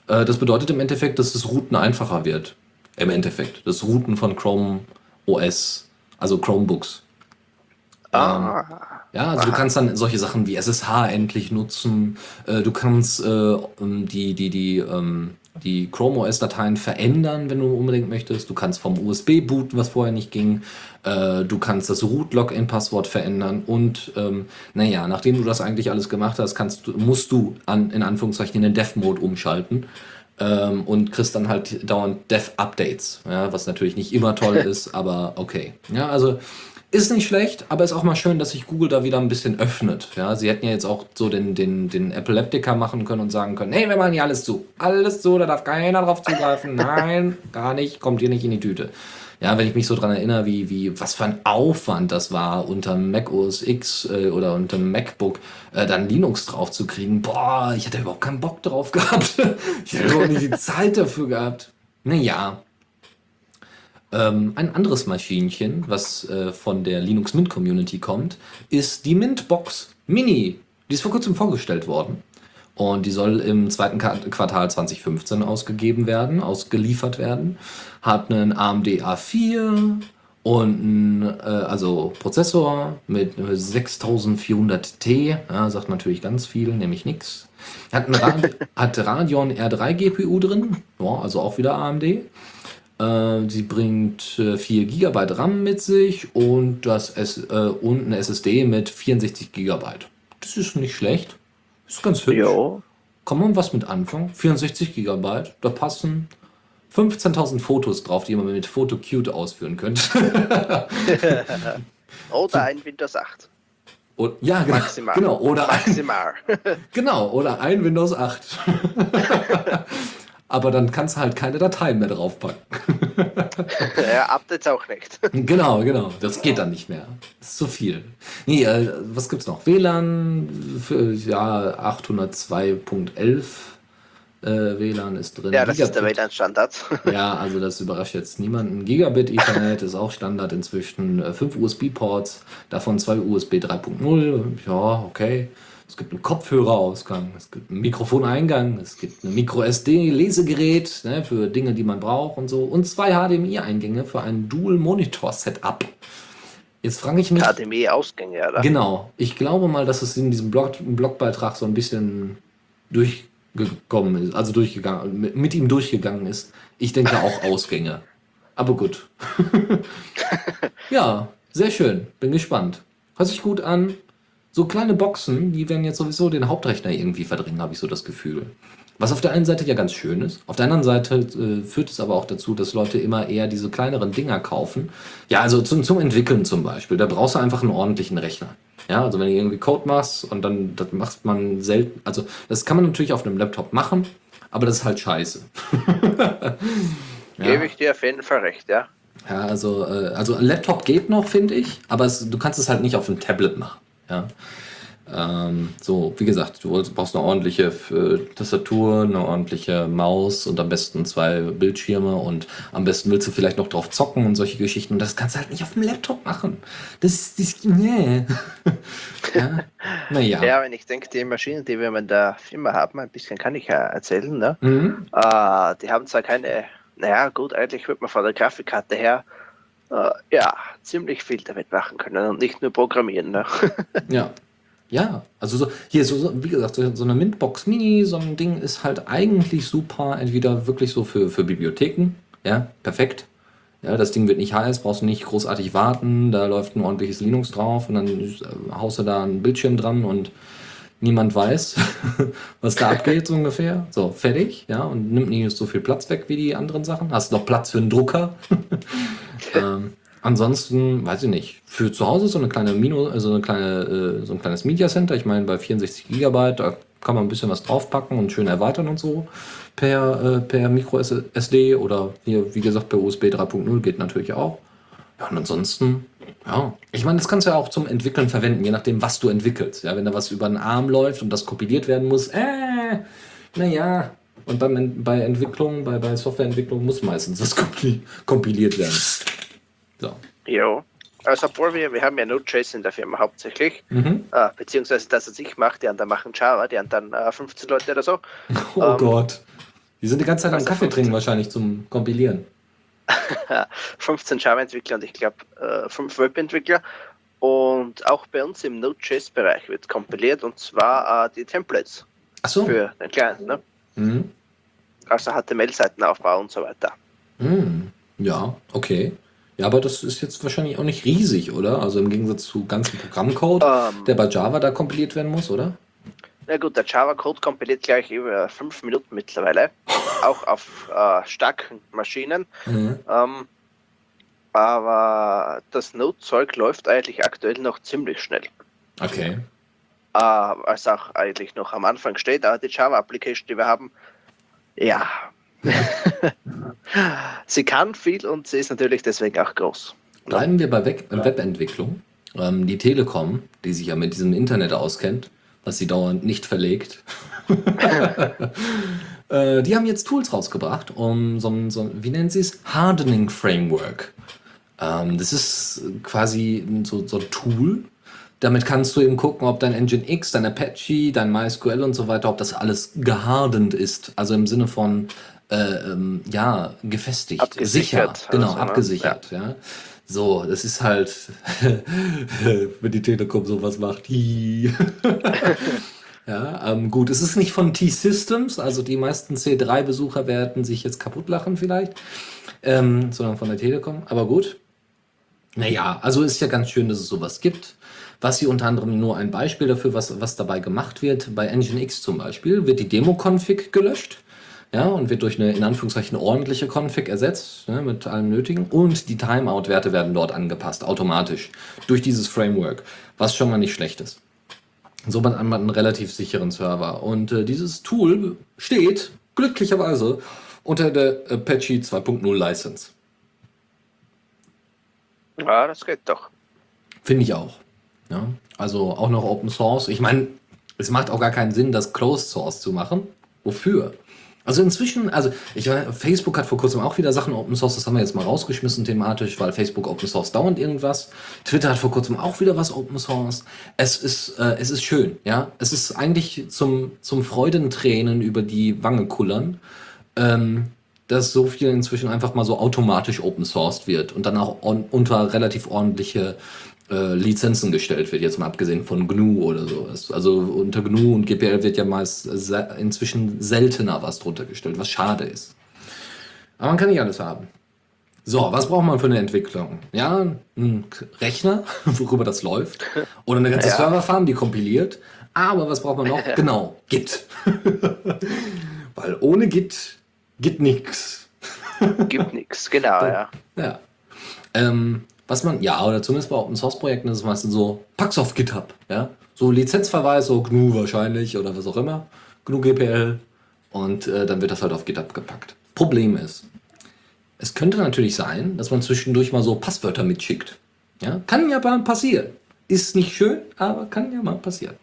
Äh, das bedeutet im Endeffekt, dass das Routen einfacher wird. Im Endeffekt. Das Routen von Chrome OS, also Chromebooks. Ah, Ja, also du Aha. kannst dann solche Sachen wie SSH endlich nutzen. Äh, du kannst äh, ähm, die, die, die, ähm, die Chrome OS-Dateien verändern, wenn du unbedingt möchtest. Du kannst vom USB booten, was vorher nicht ging. Äh, du kannst das Root-Login-Passwort verändern. Und ähm, naja, nachdem du das eigentlich alles gemacht hast, kannst musst du an, in Anführungszeichen in den Dev-Mode umschalten. Ähm, und kriegst dann halt dauernd Dev-Updates, ja, was natürlich nicht immer toll ist, aber okay. Ja, also ist nicht schlecht, aber ist auch mal schön, dass sich Google da wieder ein bisschen öffnet. Ja, sie hätten ja jetzt auch so den, den, den Epileptiker machen können und sagen können, hey, wir machen hier alles zu. Alles zu, da darf keiner drauf zugreifen. Nein, gar nicht, kommt hier nicht in die Tüte. Ja, wenn ich mich so dran erinnere, wie, wie, was für ein Aufwand das war, unter Mac OS X äh, oder unter MacBook äh, dann Linux drauf zu kriegen. Boah, ich hätte überhaupt keinen Bock drauf gehabt. ich hätte überhaupt nicht die Zeit dafür gehabt. Naja, ähm, ein anderes Maschinchen, was äh, von der Linux Mint Community kommt, ist die Mintbox Mini. Die ist vor kurzem vorgestellt worden. Und die soll im zweiten Quartal 2015 ausgegeben werden, ausgeliefert werden. Hat einen AMD A4 und einen äh, also Prozessor mit 6400T. Ja, sagt natürlich ganz viel, nämlich nichts. Hat, einen Rad hat Radeon R3 GPU drin, ja, also auch wieder AMD. Äh, sie bringt äh, 4 GB RAM mit sich und, das S äh, und eine SSD mit 64 GB. Das ist nicht schlecht. Ist ganz hübsch. Jo. Kann man was mit anfangen? 64 GB. Da passen 15.000 Fotos drauf, die man mit PhotoCute ausführen könnte. Oder ein Windows 8. Und, ja, genau. Maximal. genau. Oder ein, Maximal. genau. Oder ein Windows 8. Aber dann kannst du halt keine Dateien mehr draufpacken. ja, Updates auch nicht. Genau, genau. Das geht dann nicht mehr. Das ist zu viel. Nee, äh, was gibt's noch? WLAN für ja 802.11 äh, WLAN ist drin. Ja, das ist der Gigabit. WLAN-Standard. Ja, also das überrascht jetzt niemanden. Gigabit Ethernet ist auch Standard inzwischen. Äh, Fünf USB-Ports, davon zwei USB 3.0. Ja, okay. Es gibt einen Kopfhörerausgang, es gibt einen Mikrofoneingang, es gibt ein Micro-SD-Lesegerät ne, für Dinge, die man braucht und so. Und zwei HDMI-Eingänge für ein Dual-Monitor-Setup. Jetzt frage ich mich. HDMI-Ausgänge, oder? Genau. Ich glaube mal, dass es in diesem Blog, Blogbeitrag so ein bisschen durchgekommen ist, also durchgegangen, mit, mit ihm durchgegangen ist. Ich denke auch Ausgänge. Aber gut. ja, sehr schön. Bin gespannt. Hört sich gut an. So kleine Boxen, die werden jetzt sowieso den Hauptrechner irgendwie verdrängen, habe ich so das Gefühl. Was auf der einen Seite ja ganz schön ist. Auf der anderen Seite äh, führt es aber auch dazu, dass Leute immer eher diese kleineren Dinger kaufen. Ja, also zum, zum Entwickeln zum Beispiel. Da brauchst du einfach einen ordentlichen Rechner. Ja, also wenn du irgendwie Code machst und dann das macht man selten. Also das kann man natürlich auf einem Laptop machen, aber das ist halt scheiße. Gebe ich dir auf jeden Fall recht, ja. Ja, also, äh, also ein Laptop geht noch, finde ich, aber es, du kannst es halt nicht auf einem Tablet machen. Ja. Ähm, so, wie gesagt, du brauchst eine ordentliche äh, Tastatur, eine ordentliche Maus und am besten zwei Bildschirme und am besten willst du vielleicht noch drauf zocken und solche Geschichten. Und das kannst du halt nicht auf dem Laptop machen. Das ist. Nee. ja. Naja. Ja, wenn ich denke, die Maschinen, die wir in der Firma haben, ein bisschen kann ich ja erzählen, ne? Mhm. Äh, die haben zwar keine, naja, gut, eigentlich würde man von der Grafikkarte her, äh, ja, ziemlich viel damit machen können und nicht nur programmieren, ne? Ja. Ja, also so, hier so, so, wie gesagt, so, so eine Mintbox Mini, so ein Ding ist halt eigentlich super, entweder wirklich so für, für Bibliotheken, ja, perfekt. Ja, das Ding wird nicht heiß, brauchst du nicht großartig warten, da läuft ein ordentliches Linux drauf und dann äh, haust du da einen Bildschirm dran und niemand weiß, was da abgeht, so ungefähr. So, fertig, ja, und nimmt nicht so viel Platz weg wie die anderen Sachen. Hast noch Platz für einen Drucker. ähm, ansonsten, weiß ich nicht, für zu Hause so eine kleine Mino, also eine kleine, äh, so ein kleines Media Center. Ich meine, bei 64 Gigabyte, da kann man ein bisschen was draufpacken und schön erweitern und so per, äh, per Micro SD oder hier, wie gesagt, per USB 3.0 geht natürlich auch. Ja, und ansonsten, ja. Ich meine, das kannst du ja auch zum Entwickeln verwenden, je nachdem, was du entwickelst. Ja, wenn da was über den Arm läuft und das kompiliert werden muss, äh, naja. Und beim, bei Entwicklung, bei, bei Softwareentwicklung muss meistens was kompiliert werden. So. Jo. Also obwohl wir, wir haben ja Node.js in der Firma hauptsächlich, Mhm. äh, beziehungsweise das, was ich mache, die anderen machen Java, die anderen äh, 15 Leute oder so. Oh Ähm, Gott. Die sind die ganze Zeit am also Kaffee 15. trinken wahrscheinlich zum Kompilieren. 15 Java-Entwickler und ich glaube äh, 5 Web-Entwickler. Und auch bei uns im Node.js-Bereich wird kompiliert und zwar äh, die Templates Ach so. für den Client. Ne? Mhm. Also HTML-Seitenaufbau und so weiter. Mhm. Ja, okay. Ja, aber das ist jetzt wahrscheinlich auch nicht riesig, oder? Also im Gegensatz zu ganzen Programmcode, Ähm, der bei Java da kompiliert werden muss, oder? Na gut, der Java-Code kompiliert gleich über fünf Minuten mittlerweile, auch auf äh, starken Maschinen. Mhm. Ähm, aber das Node-Zeug läuft eigentlich aktuell noch ziemlich schnell. Okay. Äh, als auch eigentlich noch am Anfang steht, aber die Java-Application, die wir haben, ja. sie kann viel und sie ist natürlich deswegen auch groß. Bleiben wir bei Web Webentwicklung. Ähm, die Telekom, die sich ja mit diesem Internet auskennt, was sie dauernd nicht verlegt, äh, die haben jetzt Tools rausgebracht, um so ein, so ein wie nennen sie es? Hardening Framework. Ähm, das ist quasi so, so ein Tool. Damit kannst du eben gucken, ob dein Nginx, dein Apache, dein MySQL und so weiter, ob das alles gehardend ist. Also im Sinne von, äh, ähm, ja, gefestigt, Abgesichert, sicher. Genau, also, ne? abgesichert. Ja. So, das ist halt, wenn die Telekom sowas macht. hi. ja, ähm, gut, es ist nicht von T-Systems, also die meisten C3-Besucher werden sich jetzt kaputt lachen vielleicht, ähm, sondern von der Telekom, aber gut. Naja, also ist ja ganz schön, dass es sowas gibt. Was hier unter anderem nur ein Beispiel dafür, was, was dabei gemacht wird, bei Nginx zum Beispiel, wird die Demo-Config gelöscht. Ja, und wird durch eine in Anführungszeichen ordentliche Config ersetzt, ne, mit allem Nötigen. Und die Timeout-Werte werden dort angepasst, automatisch, durch dieses Framework, was schon mal nicht schlecht ist. Somit hat man einen relativ sicheren Server. Und äh, dieses Tool steht glücklicherweise unter der Apache 2.0 License. Ja, das geht doch. Finde ich auch. Ja, also auch noch Open Source. Ich meine, es macht auch gar keinen Sinn, das Closed Source zu machen. Wofür? Also inzwischen, also ich Facebook hat vor kurzem auch wieder Sachen Open Source, das haben wir jetzt mal rausgeschmissen thematisch, weil Facebook Open Source dauernd irgendwas. Twitter hat vor kurzem auch wieder was Open Source. Es ist, äh, es ist schön, ja. Es ist eigentlich zum, zum Freudentränen über die Wange kullern, ähm, dass so viel inzwischen einfach mal so automatisch Open Sourced wird und dann auch on, unter relativ ordentliche äh, Lizenzen gestellt wird, jetzt mal abgesehen von GNU oder sowas. Also unter GNU und GPL wird ja meist se inzwischen seltener was drunter gestellt, was schade ist. Aber man kann nicht alles haben. So, was braucht man für eine Entwicklung? Ja, ein Rechner, worüber das läuft. Oder eine ganze Ja. Serverfarm, die kompiliert. Aber was braucht man noch? Genau, Git. Weil ohne Git, Git nix. Gibt nichts, genau, ja. Ja. Ähm, was man, ja, oder zumindest bei Open Source Projekten ist es meistens so, pack's auf GitHub, ja. So Lizenzverweis, so GNU wahrscheinlich oder was auch immer. GNU GPL. Und äh, dann wird das halt auf GitHub gepackt. Problem ist, es könnte natürlich sein, dass man zwischendurch mal so Passwörter mitschickt. Ja, kann ja mal passieren. Ist nicht schön, aber kann ja mal passieren.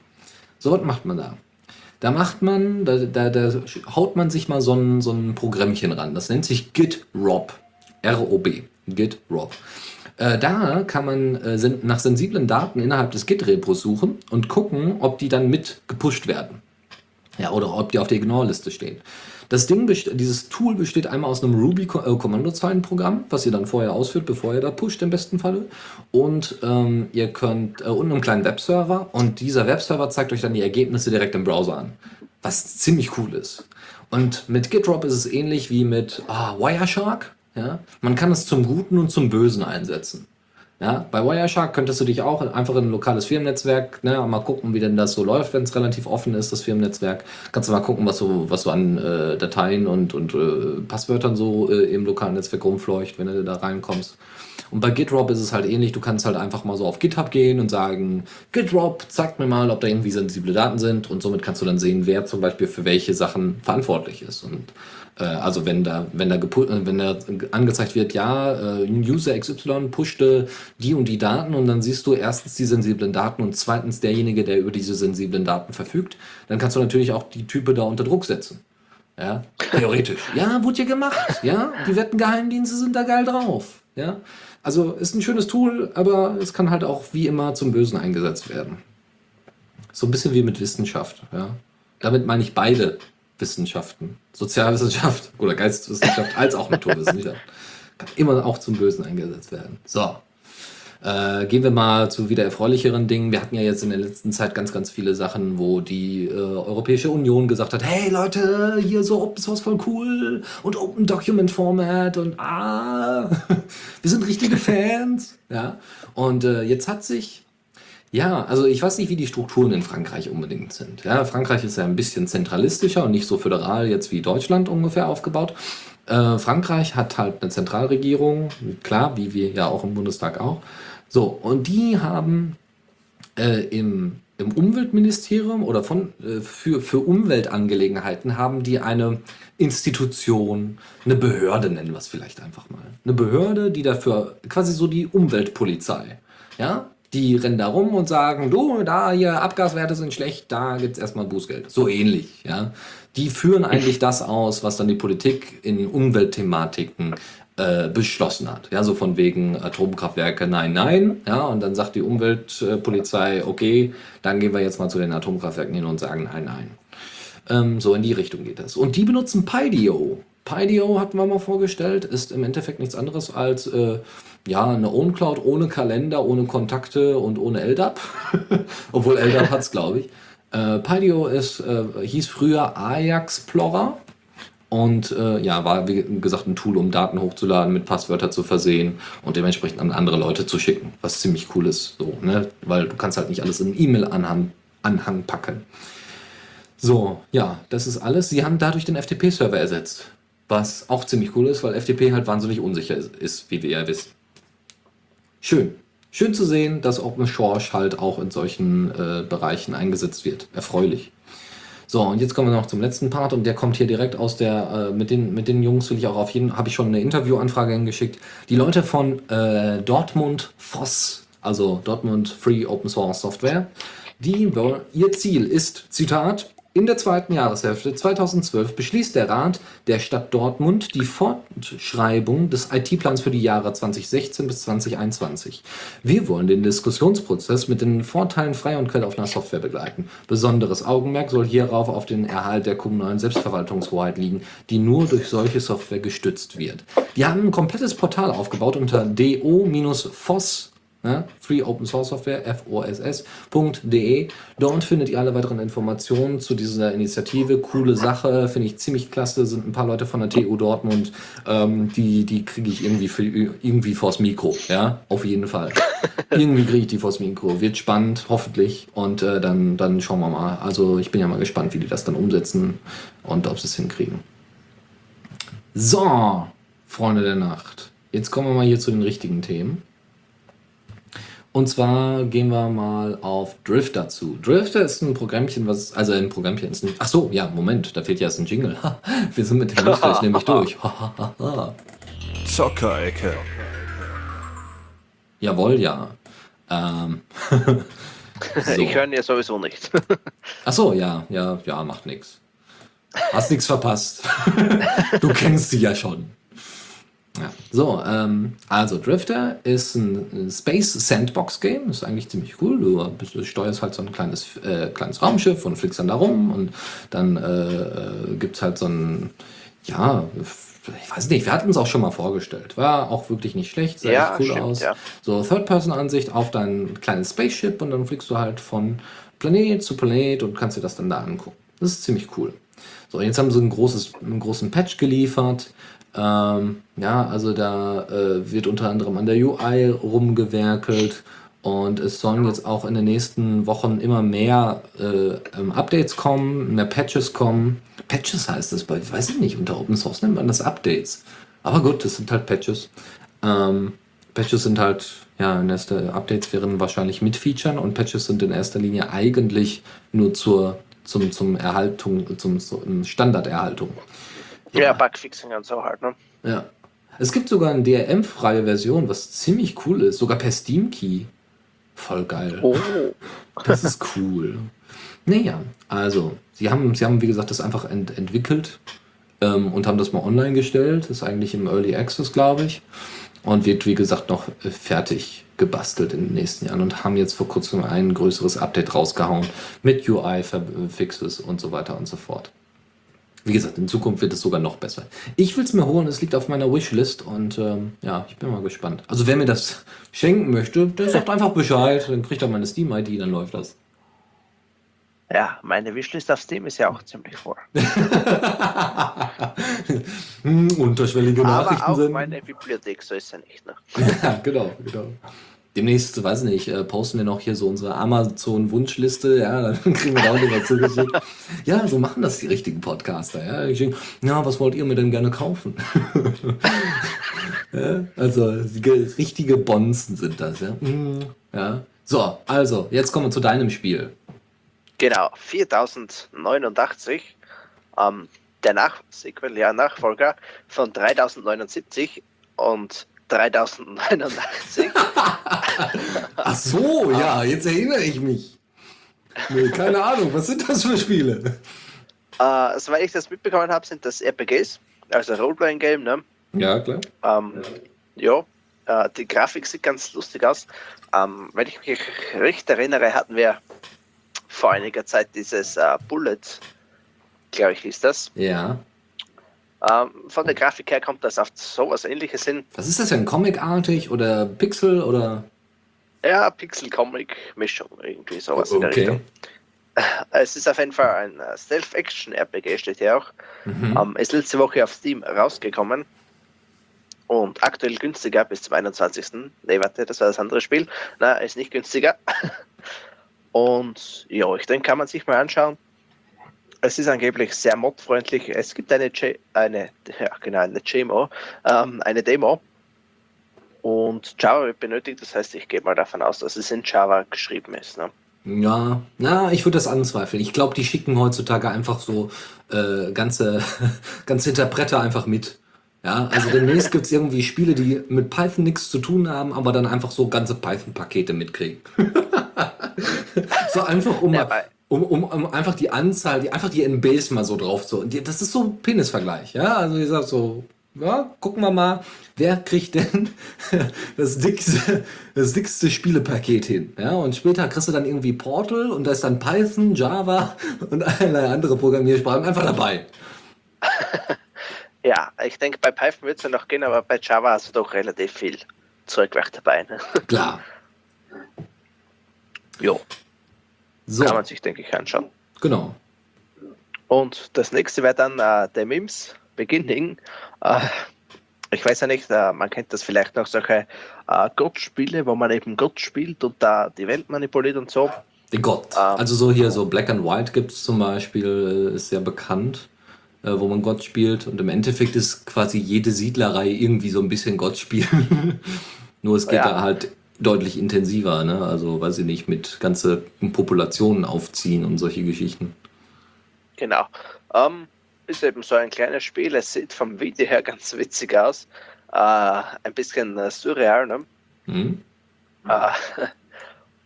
So, was macht man da? Da macht man, da, da, da haut man sich mal so ein, so ein Programmchen ran. Das nennt sich GitRob. R-O-B. GitRob. Äh, da kann man äh, nach sensiblen Daten innerhalb des Git-Repos suchen und gucken, ob die dann mit gepusht werden. Ja, oder ob die auf der Ignore-Liste stehen. Das Ding, dieses Tool besteht einmal aus einem Ruby-Kommandozeilenprogramm, was ihr dann vorher ausführt, bevor ihr da pusht im besten Falle. Und ähm, ihr könnt, äh, und einem kleinen Webserver. Und dieser Webserver zeigt euch dann die Ergebnisse direkt im Browser an. Was ziemlich cool ist. Und mit GitRob ist es ähnlich wie mit ah, Wireshark. Ja? Man kann es zum Guten und zum Bösen einsetzen. Ja, bei Wireshark könntest du dich auch einfach in ein lokales Firmennetzwerk, ne, mal gucken, wie denn das so läuft, wenn es relativ offen ist, das Firmennetzwerk. Kannst du mal gucken, was so, was so an äh, Dateien und, und äh, Passwörtern so äh, im lokalen Netzwerk rumfleucht, wenn du da reinkommst. Und bei GitRob ist es halt ähnlich, du kannst halt einfach mal so auf GitHub gehen und sagen, GitRob, zeigt mir mal, ob da irgendwie sensible Daten sind und somit kannst du dann sehen, wer zum Beispiel für welche Sachen verantwortlich ist. Und also wenn da, wenn da, äh, wenn da angezeigt wird, ja, äh, User XY pushte die und die Daten und dann siehst du erstens die sensiblen Daten und zweitens derjenige, der über diese sensiblen Daten verfügt, dann kannst du natürlich auch die Type da unter Druck setzen. Ja, theoretisch. Ja, wurde ja gemacht. Ja, die Wettengeheimdienste sind da geil drauf. Ja, also ist ein schönes Tool, aber es kann halt auch wie immer zum Bösen eingesetzt werden. So ein bisschen wie mit Wissenschaft. Ja, damit meine ich beide Wissenschaften. Sozialwissenschaft oder Geisteswissenschaft als auch Naturwissenschaft. Kann immer auch zum Bösen eingesetzt werden. So. Äh, gehen wir mal zu wieder erfreulicheren Dingen. Wir hatten ja jetzt in der letzten Zeit ganz, ganz viele Sachen, wo die äh, Europäische Union gesagt hat, hey Leute, hier so Open Source voll cool und Open Document Format und ah, wir sind richtige Fans. ja. Und äh, jetzt hat sich ja, also ich weiß nicht, wie die Strukturen in Frankreich unbedingt sind. Ja, Frankreich ist ja ein bisschen zentralistischer und nicht so föderal jetzt wie Deutschland ungefähr aufgebaut. Äh, Frankreich hat halt eine Zentralregierung, klar, wie wir ja auch im Bundestag auch. So, und die haben äh, im, im Umweltministerium oder von, äh, für, für Umweltangelegenheiten haben die eine Institution, eine Behörde nennen wir es vielleicht einfach mal. Eine Behörde, die dafür quasi so die Umweltpolizei. Ja, die rennen da rum und sagen, du, da hier Abgaswerte sind schlecht, da gibt es erstmal Bußgeld. So ähnlich, ja. Die führen eigentlich das aus, was dann die Politik in Umweltthematiken äh, beschlossen hat. Ja, so von wegen Atomkraftwerke, nein, nein. Ja, und dann sagt die Umweltpolizei, okay, dann gehen wir jetzt mal zu den Atomkraftwerken hin und sagen, nein, nein. Ähm, so in die Richtung geht das. Und die benutzen PyDio. PyDio hatten wir mal vorgestellt, ist im Endeffekt nichts anderes als äh, ja, eine OwnCloud ohne Kalender, ohne Kontakte und ohne LDAP. Obwohl LDAP hat es, glaube ich. Äh, PyDio ist, äh, hieß früher Ajaxplorer und äh, ja, war wie gesagt ein Tool, um Daten hochzuladen, mit Passwörter zu versehen und dementsprechend an andere Leute zu schicken, was ziemlich cool ist, so, ne? weil du kannst halt nicht alles in E-Mail-Anhang Anhang packen. So, ja, das ist alles. Sie haben dadurch den FTP-Server ersetzt, was auch ziemlich cool ist, weil FTP halt wahnsinnig unsicher ist, wie wir ja wissen. Schön. Schön zu sehen, dass Open Source halt auch in solchen äh, Bereichen eingesetzt wird. Erfreulich. So, und jetzt kommen wir noch zum letzten Part und der kommt hier direkt aus der, äh, mit, den, mit den Jungs will ich auch auf jeden, habe ich schon eine Interviewanfrage hingeschickt. Die Leute von äh, Dortmund FOSS, also Dortmund Free Open Source Software, die, ihr Ziel ist, Zitat, in der zweiten Jahreshälfte 2012 beschließt der Rat der Stadt Dortmund die Fortschreibung des IT-Plans für die Jahre 2016 bis 2021. Wir wollen den Diskussionsprozess mit den Vorteilen freier und quelloffener Software begleiten. Besonderes Augenmerk soll hierauf auf den Erhalt der kommunalen Selbstverwaltungshoheit liegen, die nur durch solche Software gestützt wird. Die haben ein komplettes Portal aufgebaut unter do-foss ja, Free Open Source Software, foss.de. Dort findet ihr alle weiteren Informationen zu dieser Initiative. Coole Sache, finde ich ziemlich klasse. Sind ein paar Leute von der TU Dortmund, ähm, die, die kriege ich irgendwie, für, irgendwie vors Mikro. Ja, auf jeden Fall. irgendwie kriege ich die vors Mikro. Wird spannend, hoffentlich. Und äh, dann, dann schauen wir mal. Also ich bin ja mal gespannt, wie die das dann umsetzen und ob sie es hinkriegen. So, Freunde der Nacht. Jetzt kommen wir mal hier zu den richtigen Themen. Und zwar gehen wir mal auf Drifter zu. Drifter ist ein Programmchen, was, also ein Programmchen ist ein, ach so, ja, Moment, da fehlt ja erst ein Jingle. Wir sind mit dem Newsflash nämlich durch. Zockerecke. Jawohl, ja. Ähm. so. Ich höre ja sowieso nichts. ach so, ja, ja, ja, macht nichts. Hast nichts verpasst. du kennst sie ja schon. Ja. So, ähm, also Drifter ist ein Space Sandbox Game, ist eigentlich ziemlich cool. Du, du steuerst halt so ein kleines, äh, kleines Raumschiff und fliegst dann da rum und dann äh, äh gibt es halt so ein, ja, ich weiß nicht, wir hatten es auch schon mal vorgestellt. War auch wirklich nicht schlecht, sah ja, cool stimmt, aus. Ja. So Third-Person-Ansicht auf dein kleines Spaceship und dann fliegst du halt von Planet zu Planet und kannst dir das dann da angucken. Das ist ziemlich cool. So, jetzt haben sie ein großes, einen großen Patch geliefert ähm, ja, also da äh, wird unter anderem an der UI rumgewerkelt und es sollen jetzt auch in den nächsten Wochen immer mehr äh, ähm, Updates kommen, mehr Patches kommen. Patches heißt das bei, ich weiß nicht, unter Open Source nennt man das Updates. Aber gut, das sind halt Patches. Ähm, Patches sind halt, ja, in erster Updates wären wahrscheinlich mit Featuren und Patches sind in erster Linie eigentlich nur zur, zum, zum Erhaltung, zum, zum Standarderhaltung. Ja, ja Bugfixing und so halt, ne? Ja. Es gibt sogar eine DRM-freie Version, was ziemlich cool ist, sogar per Steam Key. Voll geil. Oh. Das ist cool. Naja, also, sie haben, sie haben, wie gesagt, das einfach ent entwickelt ähm, und haben das mal online gestellt. Das ist eigentlich im Early Access, glaube ich. Und wird, wie gesagt, noch äh, fertig gebastelt in den nächsten Jahren und haben jetzt vor kurzem ein größeres Update rausgehauen mit UI-Fixes und so weiter und so fort. Wie gesagt, in Zukunft wird es sogar noch besser. Ich will es mir holen, es liegt auf meiner Wishlist und ähm, ja, ich bin mal gespannt. Also wer mir das schenken möchte, der sagt einfach Bescheid, dann kriegt er meine Steam-ID, dann läuft das. Ja, meine Wishlist auf Steam ist ja auch ziemlich voll. Hm, Unterschwellige Nachrichten Aber auch sind. meine Bibliothek, so ist ja nicht. Ne? Ja, genau, genau. Demnächst, weiß nicht, äh, posten wir noch hier so unsere Amazon-Wunschliste, ja, dann kriegen wir da auch noch was zugeschickt. Ja, so machen das die richtigen Podcaster, ja. Ich denke, ja, was wollt ihr mir denn gerne kaufen? ja, also, richtige Bonzen sind das, ja. Mm, ja. So, also, jetzt kommen wir zu deinem Spiel. Genau, 4089. Ähm, der Nach Sequel, ja, Nachfolger von 3079 und 3089. Ach so, ja, jetzt erinnere ich mich. Nee, keine Ahnung, was sind das für Spiele? äh, soweit ich das mitbekommen habe, sind das RPGs, also Roleplaying-Game, ne? Ja, klar. Ähm, ja, äh, die Grafik sieht ganz lustig aus. Ähm, wenn ich mich recht erinnere, hatten wir vor einiger Zeit dieses äh, Bullet, glaube ich, hieß das. Ja. Ähm, von der Grafik her kommt das auf sowas ähnliches hin. Was ist das denn? Comic-artig oder Pixel oder? Ja, Pixel-Comic-Mischung, irgendwie sowas in der Okay. Richtung. Es ist auf jeden Fall ein äh, Stealth-Action-RPG, steht hier auch. Mhm. Ähm, ist letzte Woche auf Steam rausgekommen. Und aktuell günstiger bis zum 21. Ne, warte, das war das andere Spiel. Na, ist nicht günstiger. Und ja, ich denke, kann man sich mal anschauen. Es ist angeblich sehr modfreundlich. Es gibt eine, J eine, ja, genau, eine JMO, ähm, eine Demo. Und Java wird benötigt, das heißt, ich gehe mal davon aus, dass es in Java geschrieben ist. Ne? Ja, na, ich würde das anzweifeln. Ich glaube, die schicken heutzutage einfach so äh, ganze, ganze Interpreter einfach mit. Ja, also demnächst gibt es irgendwie Spiele, die mit Python nichts zu tun haben, aber dann einfach so ganze Python-Pakete mitkriegen. so einfach um, Ja, mal- um, um, um einfach die Anzahl, die einfach die NBs mal so drauf zu. die- Das ist so ein Penisvergleich, ja. Also ich sag so, ja, gucken wir mal, wer kriegt denn das dickste, das dickste Spielepaket hin. Ja, und später kriegst du dann irgendwie Portal und da ist dann Python, Java und allerlei andere Programmiersprachen einfach dabei. Ja, ich denke, bei Python wird es ja noch gehen, aber bei Java hast du doch relativ viel Zeugwerk dabei. Ne? Klar. Jo, So, kann man sich, denke ich, anschauen. genau. Und das nächste wäre dann äh, der Mims Beginning. Äh, ich weiß ja nicht, äh, man kennt das vielleicht noch solche äh, Gott-Spiele, wo man eben Gott spielt und da die Welt manipuliert und so. Den Gott. Ähm. Also so hier, so Black and White gibt es zum Beispiel, äh, ist sehr bekannt, äh, wo man Gott spielt. Und im Endeffekt ist quasi jede Siedlerei irgendwie so ein bisschen Gott spielen. Nur es geht Ja. da halt deutlich intensiver, ne? Also weiß ich nicht, mit ganze Populationen aufziehen und solche Geschichten. Genau. Ähm, ist eben so ein kleines Spiel. Es sieht vom Video her ganz witzig aus. Äh, ein bisschen äh, surreal, ne? Hm? Äh,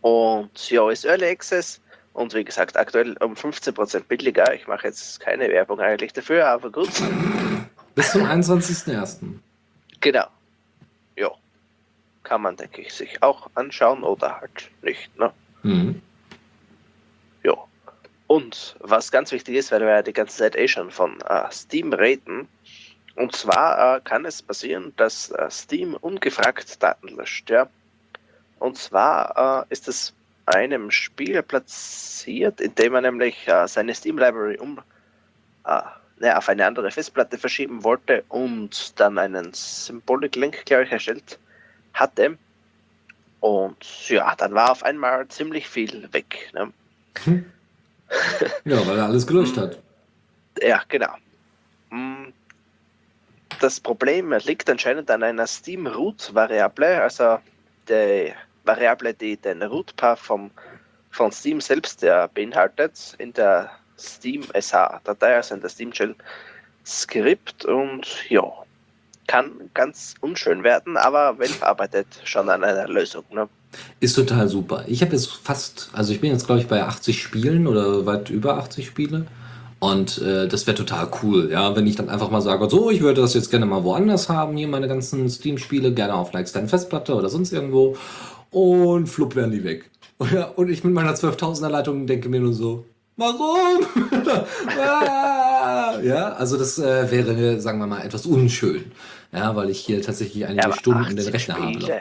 und ja, ist Early Access und wie gesagt, aktuell um 15% billiger. Ich mache jetzt keine Werbung eigentlich dafür, aber gut. Bis zum 21.01. Genau. Kann man, denke ich, sich auch anschauen oder halt nicht. Ne? Hm. Ja. Und was ganz wichtig ist, weil wir ja die ganze Zeit eh schon von äh, Steam reden. Und zwar äh, kann es passieren, dass äh, Steam ungefragt Daten löscht. Ja? Und zwar äh, ist es einem Spiel platziert, indem er nämlich äh, seine Steam Library um äh, ne, auf eine andere Festplatte verschieben wollte und dann einen Symbolic Link, glaube ich, erstellt hatte. Und ja, dann war auf einmal ziemlich viel weg. Ne? Ja, weil er alles gelöscht hat. Ja, genau. Mm, Das Problem liegt anscheinend an einer Steam-Root-Variable, also der Variable, die den Root-Path vom, von Steam selbst beinhaltet, in der Steam SH-Datei, also in der Steam Shell Skript und ja, kann ganz unschön werden, aber Valve arbeitet schon an einer Lösung. Ne? Ist total super. Ich habe jetzt fast, also ich bin jetzt glaube ich bei 80 Spielen oder weit über 80 Spiele. Und äh, das wäre total cool, ja, wenn ich dann einfach mal sage, so, ich würde das jetzt gerne mal woanders haben, hier meine ganzen Steam-Spiele, gerne auf einer externen Festplatte oder sonst irgendwo. Und flupp werden die weg. Und ich mit meiner 12.000er Leitung denke mir nur so, Warum? Ah, ja, also das äh, wäre, sagen wir mal, etwas unschön. Ja, weil ich hier tatsächlich einige Ja, Stunden den 80 Rechner Spiele. habe.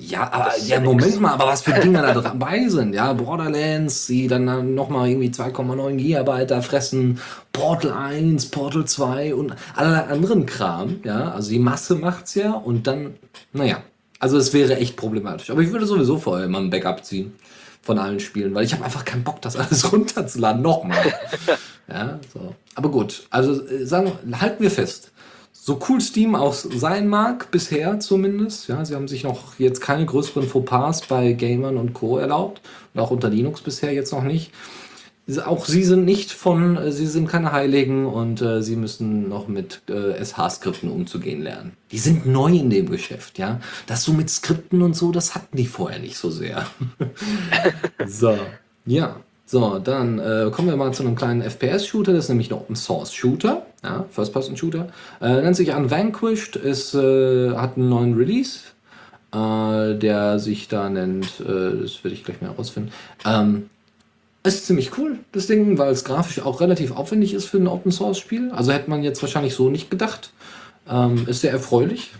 Ja, aber ja, ja Moment nix. mal, aber was für Dinge da dabei sind. Ja, Borderlands, die dann nochmal irgendwie 2,9 Gigabyte da fressen, Portal 1, Portal 2 und allerlei anderen Kram. Ja, also die Masse macht's ja und dann, naja, also es wäre echt problematisch. Aber ich würde sowieso vorher immer ein Backup ziehen von allen Spielen, weil ich habe einfach keinen Bock, das alles runterzuladen. Nochmal. ja, so. Aber gut, also äh, sagen, halten wir fest. So cool Steam auch sein mag, bisher zumindest. Ja, sie haben sich noch jetzt keine größeren Fauxpas bei Gamern und Co. erlaubt. Und auch unter Linux bisher jetzt noch nicht. Auch sie sind nicht von, äh, sie sind keine Heiligen und äh, sie müssen noch mit äh, SH-Skripten umzugehen lernen. Die sind neu in dem Geschäft, ja. Das so mit Skripten und so, das hatten die vorher nicht so sehr. so, ja. So, dann äh, kommen wir mal zu einem kleinen FPS-Shooter. Das ist nämlich ein Open-Source-Shooter, ja, First-Person-Shooter. Äh, nennt sich Unvanquished, ist, äh, hat einen neuen Release, äh, der sich da nennt, äh, das werde ich gleich mal herausfinden. Ähm, ist ziemlich cool, das Ding, weil es grafisch auch relativ aufwendig ist für ein Open-Source-Spiel. Also hätte man jetzt wahrscheinlich so nicht gedacht. Ähm, ist sehr erfreulich.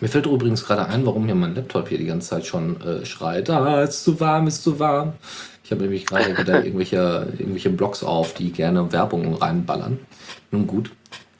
Mir fällt übrigens gerade ein, warum hier mein Laptop hier die ganze Zeit schon äh, schreit. Ah, ist zu warm, ist zu warm. Ich habe nämlich gerade wieder irgendwelche, irgendwelche Blogs auf, die gerne Werbung reinballern. Nun gut.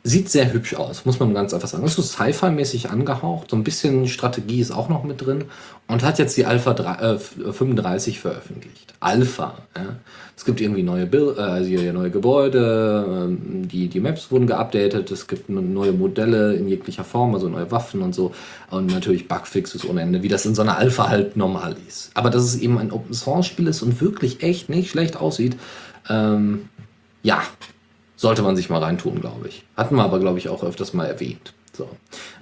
Sieht sehr hübsch aus, muss man ganz einfach sagen. Ist so Sci-Fi-mäßig angehaucht. So ein bisschen Strategie ist auch noch mit drin. Und hat jetzt die Alpha 3, äh, 35 veröffentlicht. Alpha. Ja. Es gibt irgendwie neue, Bill, äh, also neue Gebäude, ähm, die, die Maps wurden geupdatet, es gibt neue Modelle in jeglicher Form, also neue Waffen und so. Und natürlich Bugfixes ohne Ende, wie das in so einer Alpha halt normal ist. Aber dass es eben ein Open-Source-Spiel ist und wirklich echt nicht schlecht aussieht, ähm, ja, sollte man sich mal reintun, glaube ich. Hatten wir aber, glaube ich, auch öfters mal erwähnt. So.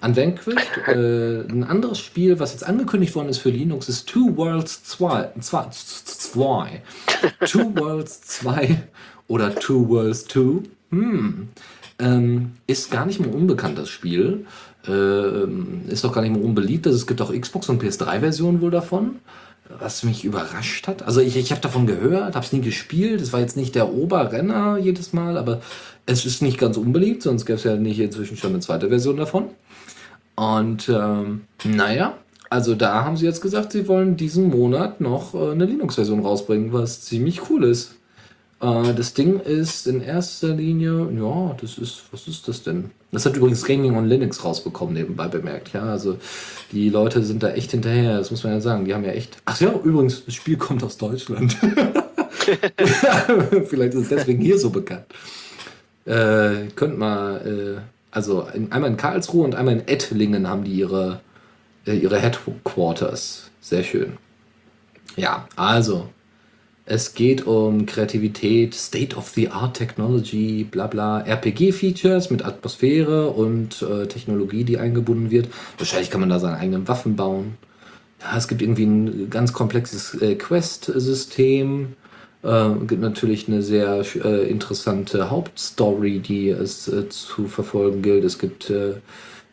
Unvanquished, äh, ein anderes Spiel, was jetzt angekündigt worden ist für Linux, ist Two Worlds 2. 2. Two Worlds 2 oder Two Worlds 2. Hm. Ähm, ist gar nicht mal unbekannt, das Spiel. Ähm, ist doch gar nicht mal unbeliebt. Also es gibt auch Xbox- und PS3-Versionen wohl davon. Was mich überrascht hat. Also ich, ich habe davon gehört, habe es nie gespielt. Es war jetzt nicht der Oberrenner jedes Mal, aber es ist nicht ganz unbeliebt, sonst gäbe es ja nicht inzwischen schon eine zweite Version davon. Und ähm, naja, also da haben sie jetzt gesagt, sie wollen diesen Monat noch äh, eine Linux-Version rausbringen, was ziemlich cool ist. Äh, das Ding ist in erster Linie, ja, das ist, was ist das denn? Das hat übrigens Gaming on Linux rausbekommen, nebenbei bemerkt. Ja, also die Leute sind da echt hinterher, das muss man ja sagen. Die haben ja echt. Ach ja, übrigens, das Spiel kommt aus Deutschland. Vielleicht ist es deswegen hier so bekannt. Äh, könnt mal, äh, also in, einmal in Karlsruhe und einmal in Ettlingen haben die ihre, äh, ihre Headquarters. Sehr schön. Ja, also, es geht um Kreativität, State-of-the-Art Technology, bla bla, RPG-Features mit Atmosphäre und äh, Technologie, die eingebunden wird. Wahrscheinlich kann man da seine eigenen Waffen bauen. Ja, es gibt irgendwie ein ganz komplexes äh, Quest-System. Äh, gibt natürlich eine sehr äh, interessante Hauptstory, die es äh, zu verfolgen gilt. Es gibt, äh,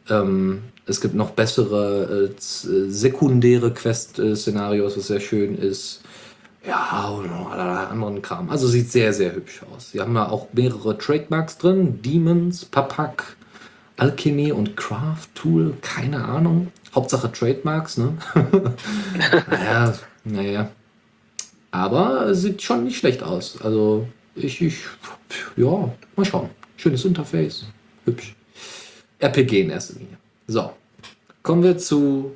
ähm, es gibt noch bessere äh, sekundäre Quest-Szenarios, was sehr schön ist. Ja, und allerlei anderen Kram. Also sieht sehr, sehr hübsch aus. Sie haben ja auch mehrere Trademarks drin. Demons, Papak, Alchemy und Craft Tool. Keine Ahnung. Hauptsache Trademarks, ne? naja, naja. Aber sieht schon nicht schlecht aus. Also ich, ich, ja, mal schauen. Schönes Interface. Hübsch. RPG in erster Linie. So. Kommen wir zu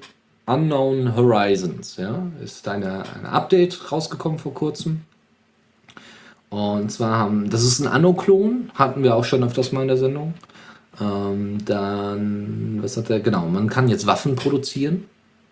Unknown Horizons. Ja, ist eine, ein Update rausgekommen vor kurzem. Und zwar haben, das ist ein Anno-Klon, hatten wir auch schon öfters mal in der Sendung. Ähm, dann, was hat er? Genau, man kann jetzt Waffen produzieren.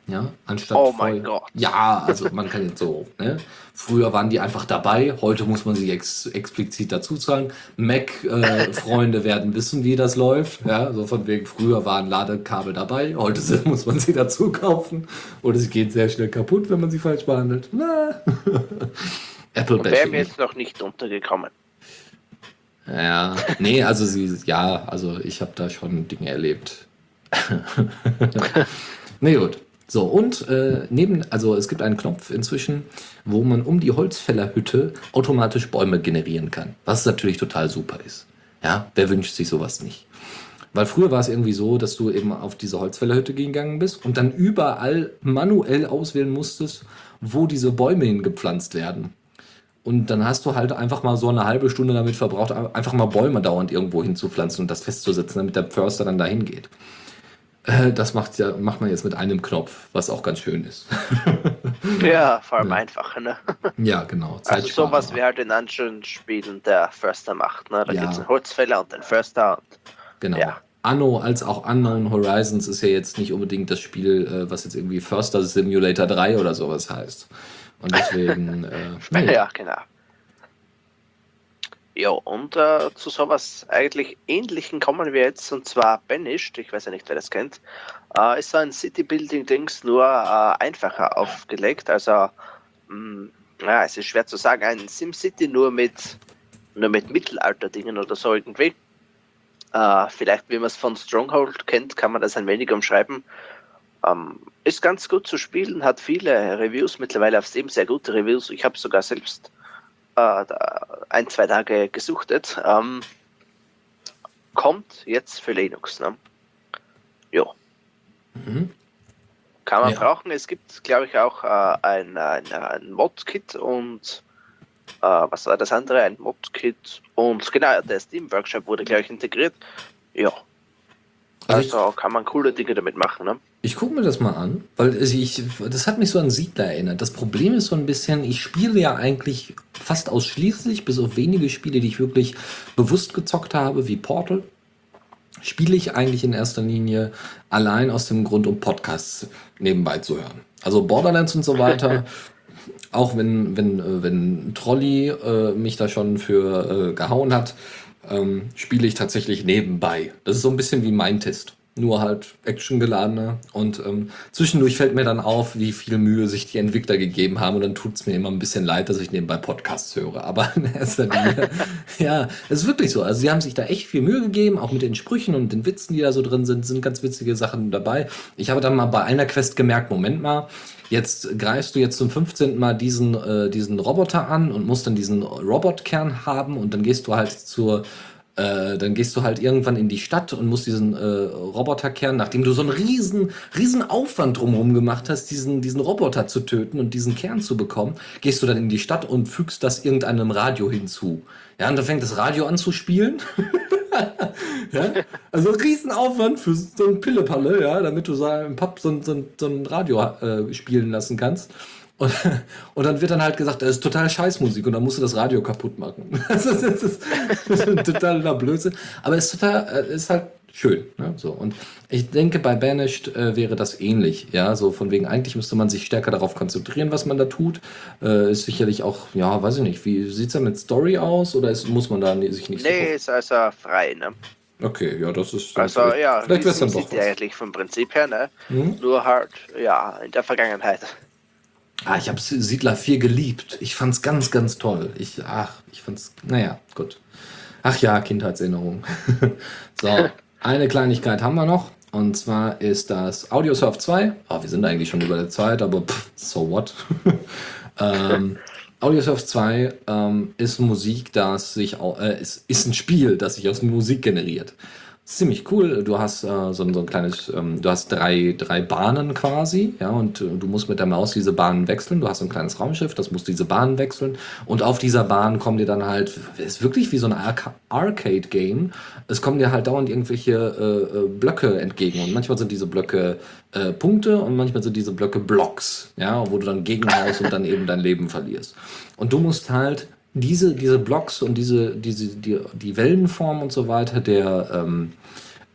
Ja, anstatt. Oh mein Gott. Ja, also man kann jetzt so, ne? Früher waren die einfach dabei, heute muss man sie ex explizit dazu zahlen. Mac-Freunde werden wissen, wie das läuft. Ja, so von wegen, früher waren Ladekabel dabei, heute muss man sie dazu kaufen. Oder sie gehen sehr schnell kaputt, wenn man sie falsch behandelt. Na. Apple Wäre mir jetzt noch nicht untergekommen. Ja, nee, also sie, ja, also ich habe da schon Dinge erlebt. nee, gut. So, und äh, neben, also es gibt einen Knopf inzwischen, wo man um die Holzfällerhütte automatisch Bäume generieren kann. Was natürlich total super ist. Ja, wer wünscht sich sowas nicht? Weil früher war es irgendwie so, dass du eben auf diese Holzfällerhütte gegangen bist und dann überall manuell auswählen musstest, wo diese Bäume hingepflanzt werden. Und dann hast du halt einfach mal so eine halbe Stunde damit verbraucht, einfach mal Bäume dauernd irgendwo hinzupflanzen und das festzusetzen, damit der Förster dann dahin geht. Äh, das macht, ja, macht man jetzt mit einem Knopf, was auch ganz schön ist. ja, vor allem ja. einfach, ne? Ja, genau. Also sowas wie halt in anderen Spielen der Förster macht, ne? Da ja. gibt es einen Holzfäller und einen Förster. Und, genau. Ja. Anno als auch Unknown Horizons ist ja jetzt nicht unbedingt das Spiel, äh, was jetzt irgendwie Förster Simulator 3 oder sowas heißt. Und deswegen. Äh, ja, genau. Ja, und äh, zu sowas eigentlich Ähnlichen kommen wir jetzt, und zwar Banished, ich weiß ja nicht, wer das kennt, äh, ist ein City-Building-Dings, nur äh, einfacher aufgelegt. Also, mh, mm, ja, es ist schwer zu sagen, ein SimCity nur mit, nur mit Mittelalter-Dingen oder so irgendwie. Äh, vielleicht, wie man es von Stronghold kennt, kann man das ein wenig umschreiben. Ähm, ist ganz gut zu spielen, hat viele Reviews, mittlerweile auf Steam sehr gute Reviews. Ich habe sogar selbst äh, ein, zwei Tage gesuchtet. Ähm, kommt jetzt für Linux. Ne? Ja. Mhm. Kann man ja. brauchen. Es gibt, glaube ich, auch äh, ein, ein, ein Mod-Kit und äh, was war das andere? Ein Mod-Kit und genau, der Steam-Workshop wurde, glaube ich, integriert. Ja. Also, also kann man coole Dinge damit machen, ne? Ich gucke mir das mal an, weil ich, das hat mich so an Siedler erinnert. Das Problem ist so ein bisschen, ich spiele ja eigentlich fast ausschließlich, bis auf wenige Spiele, die ich wirklich bewusst gezockt habe, wie Portal, spiele ich eigentlich in erster Linie allein aus dem Grund, um Podcasts nebenbei zu hören. Also Borderlands und so weiter. auch wenn, wenn, äh, wenn Trolley äh, mich da schon für äh, gehauen hat, ähm, spiele ich tatsächlich nebenbei. Das ist so ein bisschen wie mein Test nur halt actiongeladener. Und ähm, zwischendurch fällt mir dann auf, wie viel Mühe sich die Entwickler gegeben haben. Und dann tut es mir immer ein bisschen leid, dass ich nebenbei Podcasts höre. Aber ja, es ist wirklich so. Also sie haben sich da echt viel Mühe gegeben, auch mit den Sprüchen und den Witzen, die da so drin sind, sind ganz witzige Sachen dabei. Ich habe dann mal bei einer Quest gemerkt, Moment mal, jetzt greifst du jetzt zum 15. Mal diesen, äh, diesen Roboter an und musst dann diesen Robotkern haben und dann gehst du halt zur äh, dann gehst du halt irgendwann in die Stadt und musst diesen äh, Roboterkern, nachdem du so einen riesen, riesen Aufwand drumherum gemacht hast, diesen, diesen Roboter zu töten und diesen Kern zu bekommen, gehst du dann in die Stadt und fügst das irgendeinem Radio hinzu. Ja, und dann fängt das Radio an zu spielen. ja? Also Riesenaufwand für so ein Pillepalle, ja, damit du so im Pub so, so, so ein Radio äh, spielen lassen kannst. Und, und dann wird dann halt gesagt, das ist total Scheißmusik und dann musst du das Radio kaputt machen. Das ist, das ist, das ist totaler Blödsinn. Aber es ist total, äh, ist halt schön. Ne? So. Und ich denke, bei Banished äh, wäre das ähnlich. Ja, so von wegen, eigentlich müsste man sich stärker darauf konzentrieren, was man da tut. Äh, ist sicherlich auch, ja, weiß ich nicht, wie sieht es da mit Story aus oder ist, muss man da sich nicht Nee, so ist also frei, ne? Okay, ja, das ist. Also, ja, vielleicht wäre es dann doch. eigentlich vom Prinzip her, ne? Hm? Nur halt, ja, in der Vergangenheit. Ah, ich habe Siedler 4 geliebt. Ich fand's ganz, ganz toll. Ich, ach, ich fand's, naja, gut. Ach ja, Kindheitserinnerung. so, eine Kleinigkeit haben wir noch. Und zwar ist das Audiosurf 2. Oh, wir sind eigentlich schon über der Zeit, aber pff, so what? ähm, Audiosurf 2 ähm, ist Musik, das sich, äh, ist, ist ein Spiel, das sich aus Musik generiert ziemlich cool. Du hast äh, so, ein, so ein kleines, ähm, du hast drei, drei Bahnen quasi, ja, und äh, du musst mit der Maus diese Bahnen wechseln. Du hast ein kleines Raumschiff, das muss diese Bahnen wechseln. Und auf dieser Bahn kommen dir dann halt, ist wirklich wie so ein Arca Arcade-Game. Es kommen dir halt dauernd irgendwelche äh, äh, Blöcke entgegen. Und manchmal sind diese Blöcke äh, Punkte und manchmal sind diese Blöcke Blocks, ja, wo du dann gegenhaust und dann eben dein Leben verlierst. Und du musst halt diese, diese Blocks und diese, diese, die, die Wellenform und so weiter der, ähm,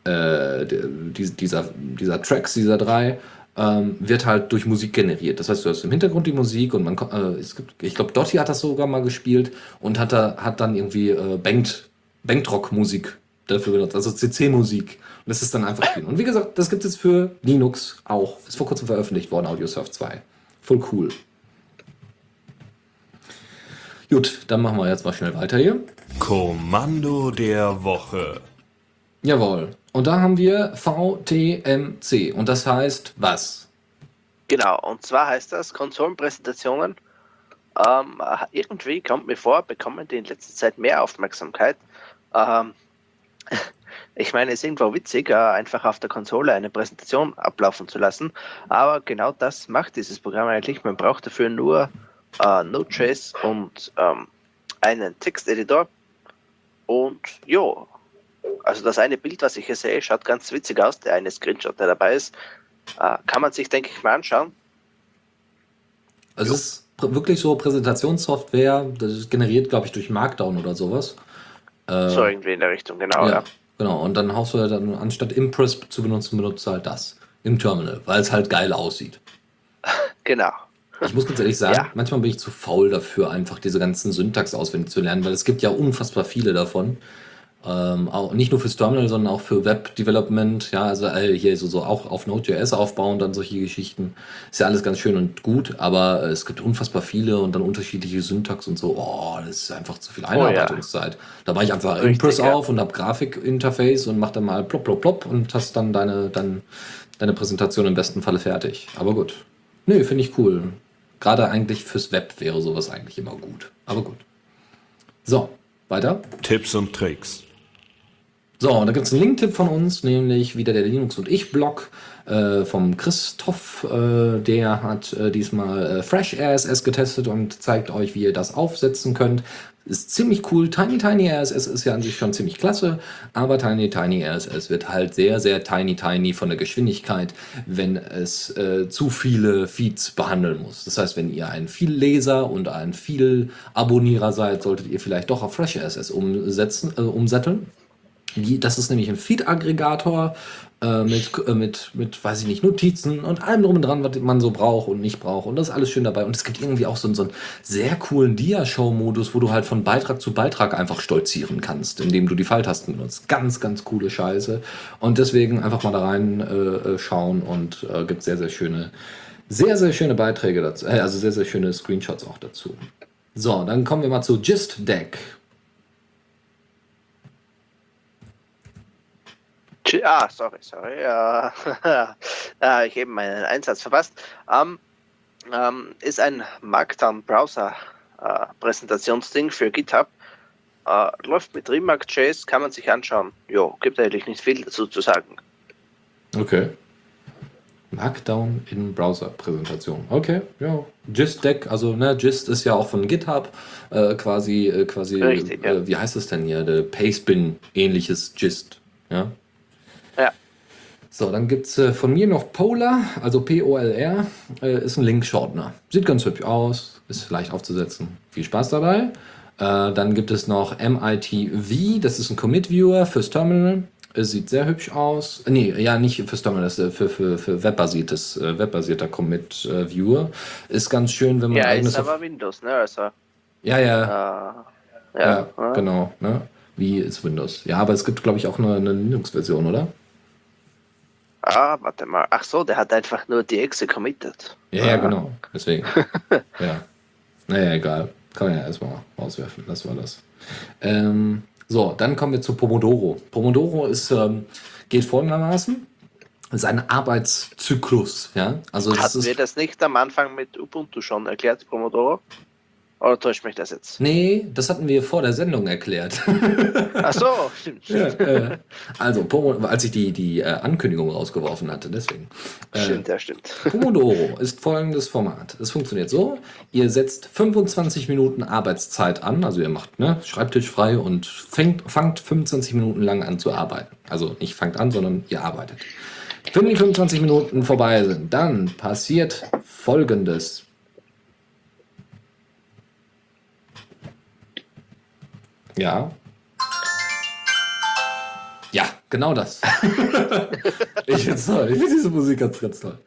äh, dieser, dieser Tracks, dieser drei, ähm, wird halt durch Musik generiert. Das heißt, du hast im Hintergrund die Musik und man äh, es gibt, ich glaube, Dotti hat das sogar mal gespielt und hat, da, hat dann irgendwie äh, Banked, Banked Rock Musik dafür benutzt, also CC-Musik. Und das ist dann einfach spielen. Und wie gesagt, das gibt es für Linux auch. Ist vor kurzem veröffentlicht worden, AudioSurf 2. Voll cool. Gut, dann machen wir jetzt mal schnell weiter hier. Kommando der Woche. Jawohl. Und da haben wir VTMC. Und das heißt was? Genau, und zwar heißt das Konsolenpräsentationen. Ähm, irgendwie kommt mir vor, bekommen die in letzter Zeit mehr Aufmerksamkeit. Ähm, ich meine, es ist irgendwo witzig, äh, einfach auf der Konsole eine Präsentation ablaufen zu lassen, aber genau das macht dieses Programm eigentlich. Man braucht dafür nur äh, Node.js und ähm, einen Texteditor und jo, also das eine Bild, was ich hier sehe, schaut ganz witzig aus, der eine Screenshot, der dabei ist, äh, kann man sich, denke ich, mal anschauen. Also es ist wirklich so Präsentationssoftware, das generiert, glaube ich, durch Markdown oder sowas. Äh, So irgendwie in der Richtung, genau, ja. ja, genau. Und dann haust du ja dann, anstatt Impress zu benutzen, benutzt du halt das im Terminal, weil es halt geil aussieht. Genau. Ich muss ganz ehrlich sagen, Ja. manchmal bin ich zu faul dafür, einfach diese ganzen Syntax auswendig zu lernen, weil es gibt ja unfassbar viele davon. Ähm, auch nicht nur fürs Terminal, sondern auch für Web Development, ja, also äh, hier so, so auch auf Node.js aufbauen, dann solche Geschichten. Ist ja alles ganz schön und gut, aber äh, es gibt unfassbar viele und dann unterschiedliche Syntax und so. Oh, das ist einfach zu viel Oh ja. Einarbeitungszeit. Da war ich einfach Richtig, Impress ja. auf und habe Grafikinterface und mach dann mal plopp, plopp, plopp und hast dann deine, dann deine Präsentation im besten Falle fertig. Aber gut. Nö, finde ich cool. Gerade eigentlich fürs Web wäre sowas eigentlich immer gut. Aber gut. So, weiter. Tipps und Tricks. So, da gibt es einen Link-Tipp von uns, nämlich wieder der Linux und ich-Blog äh, vom Christoph. Äh, der hat äh, diesmal äh, Fresh RSS getestet und zeigt euch, wie ihr das aufsetzen könnt. Ist ziemlich cool. Tiny Tiny RSS ist ja an sich schon ziemlich klasse, aber Tiny Tiny RSS wird halt sehr, sehr tiny tiny von der Geschwindigkeit, wenn es äh, zu viele Feeds behandeln muss. Das heißt, wenn ihr ein Vielleser und ein Viel-Abonnierer seid, solltet ihr vielleicht doch auf Fresh RSS umsetzen, äh, umsetteln. Das ist nämlich ein Feed-Aggregator äh, mit, äh, mit, mit, weiß ich nicht, Notizen und allem drum und dran, was man so braucht und nicht braucht. Und das ist alles schön dabei. Und es gibt irgendwie auch so, einen- so einen sehr coolen Dia-Show-Modus, wo du halt von Beitrag zu Beitrag einfach stolzieren kannst, indem du die Pfeiltasten benutzt. Ganz, ganz coole Scheiße. Und deswegen einfach mal da rein äh, äh, schauen und äh, gibt sehr, sehr schöne, sehr, sehr schöne Beiträge dazu. Äh, also sehr, sehr schöne Screenshots auch dazu. So, dann kommen wir mal zu Gist Deck. Ah, sorry, sorry. Äh, ich habe meinen Einsatz verpasst. Ähm, ähm, ist ein Markdown-Browser-Präsentationsding für GitHub. Äh, läuft mit Remark.js, kann man sich anschauen. Jo, gibt eigentlich nicht viel dazu zu sagen. Okay. Markdown in Browser-Präsentation. Okay, ja. Gist-Deck, also ne, Gist ist ja auch von GitHub äh, quasi, äh, quasi Richtig, ja. äh, wie heißt es denn hier? Der Pastebin-ähnliches Gist. Ja. So, dann gibt es äh, von mir noch Polar, also P-O-L-R, äh, ist ein Link-Shortener. Sieht ganz hübsch aus, ist leicht aufzusetzen. Viel Spaß dabei. Äh, dann gibt es noch MITV, das ist ein Commit-Viewer fürs Terminal. Es sieht sehr hübsch aus. Äh, Nee, ja, nicht fürs Terminal, das ist äh, für, für, für webbasiertes, äh, webbasierter Commit-Viewer. Ist ganz schön, wenn man Ja, eigenes. ist aber Windows, ne? Also, ja, ja, äh, ja, ja, äh, genau. Ne? Wie ist Windows? Ja, aber es gibt, glaube ich, auch eine, eine Linux-Version, oder? Ah, warte mal. Ach so, der hat einfach nur die Exe committed. Ja, ja, Ah. genau. Deswegen. ja. Naja, egal. Kann man ja erstmal rauswerfen. Das war das. Ähm, so, dann kommen wir zu Pomodoro. Pomodoro ist, ähm, geht folgendermaßen. ist ein Arbeitszyklus. Ja? Also Hatten ist, wir das nicht am Anfang mit Ubuntu schon erklärt, Pomodoro? Oder täuscht mich das jetzt? Nee, das hatten wir vor der Sendung erklärt. Ach so, stimmt. ja, äh, also, als ich die, die äh, Ankündigung rausgeworfen hatte, deswegen. Äh, Stimmt, ja, stimmt. Pomodoro ist folgendes Format. Es funktioniert so: Ihr setzt 25 Minuten Arbeitszeit an, also ihr macht ne, Schreibtisch frei und fängt, fangt 25 Minuten lang an zu arbeiten. Also nicht fangt an, sondern ihr arbeitet. Wenn die 25 Minuten vorbei sind, dann passiert folgendes. Ja. Ja, genau das. ich find's toll. Ich finde diese Musik ganz, ganz toll.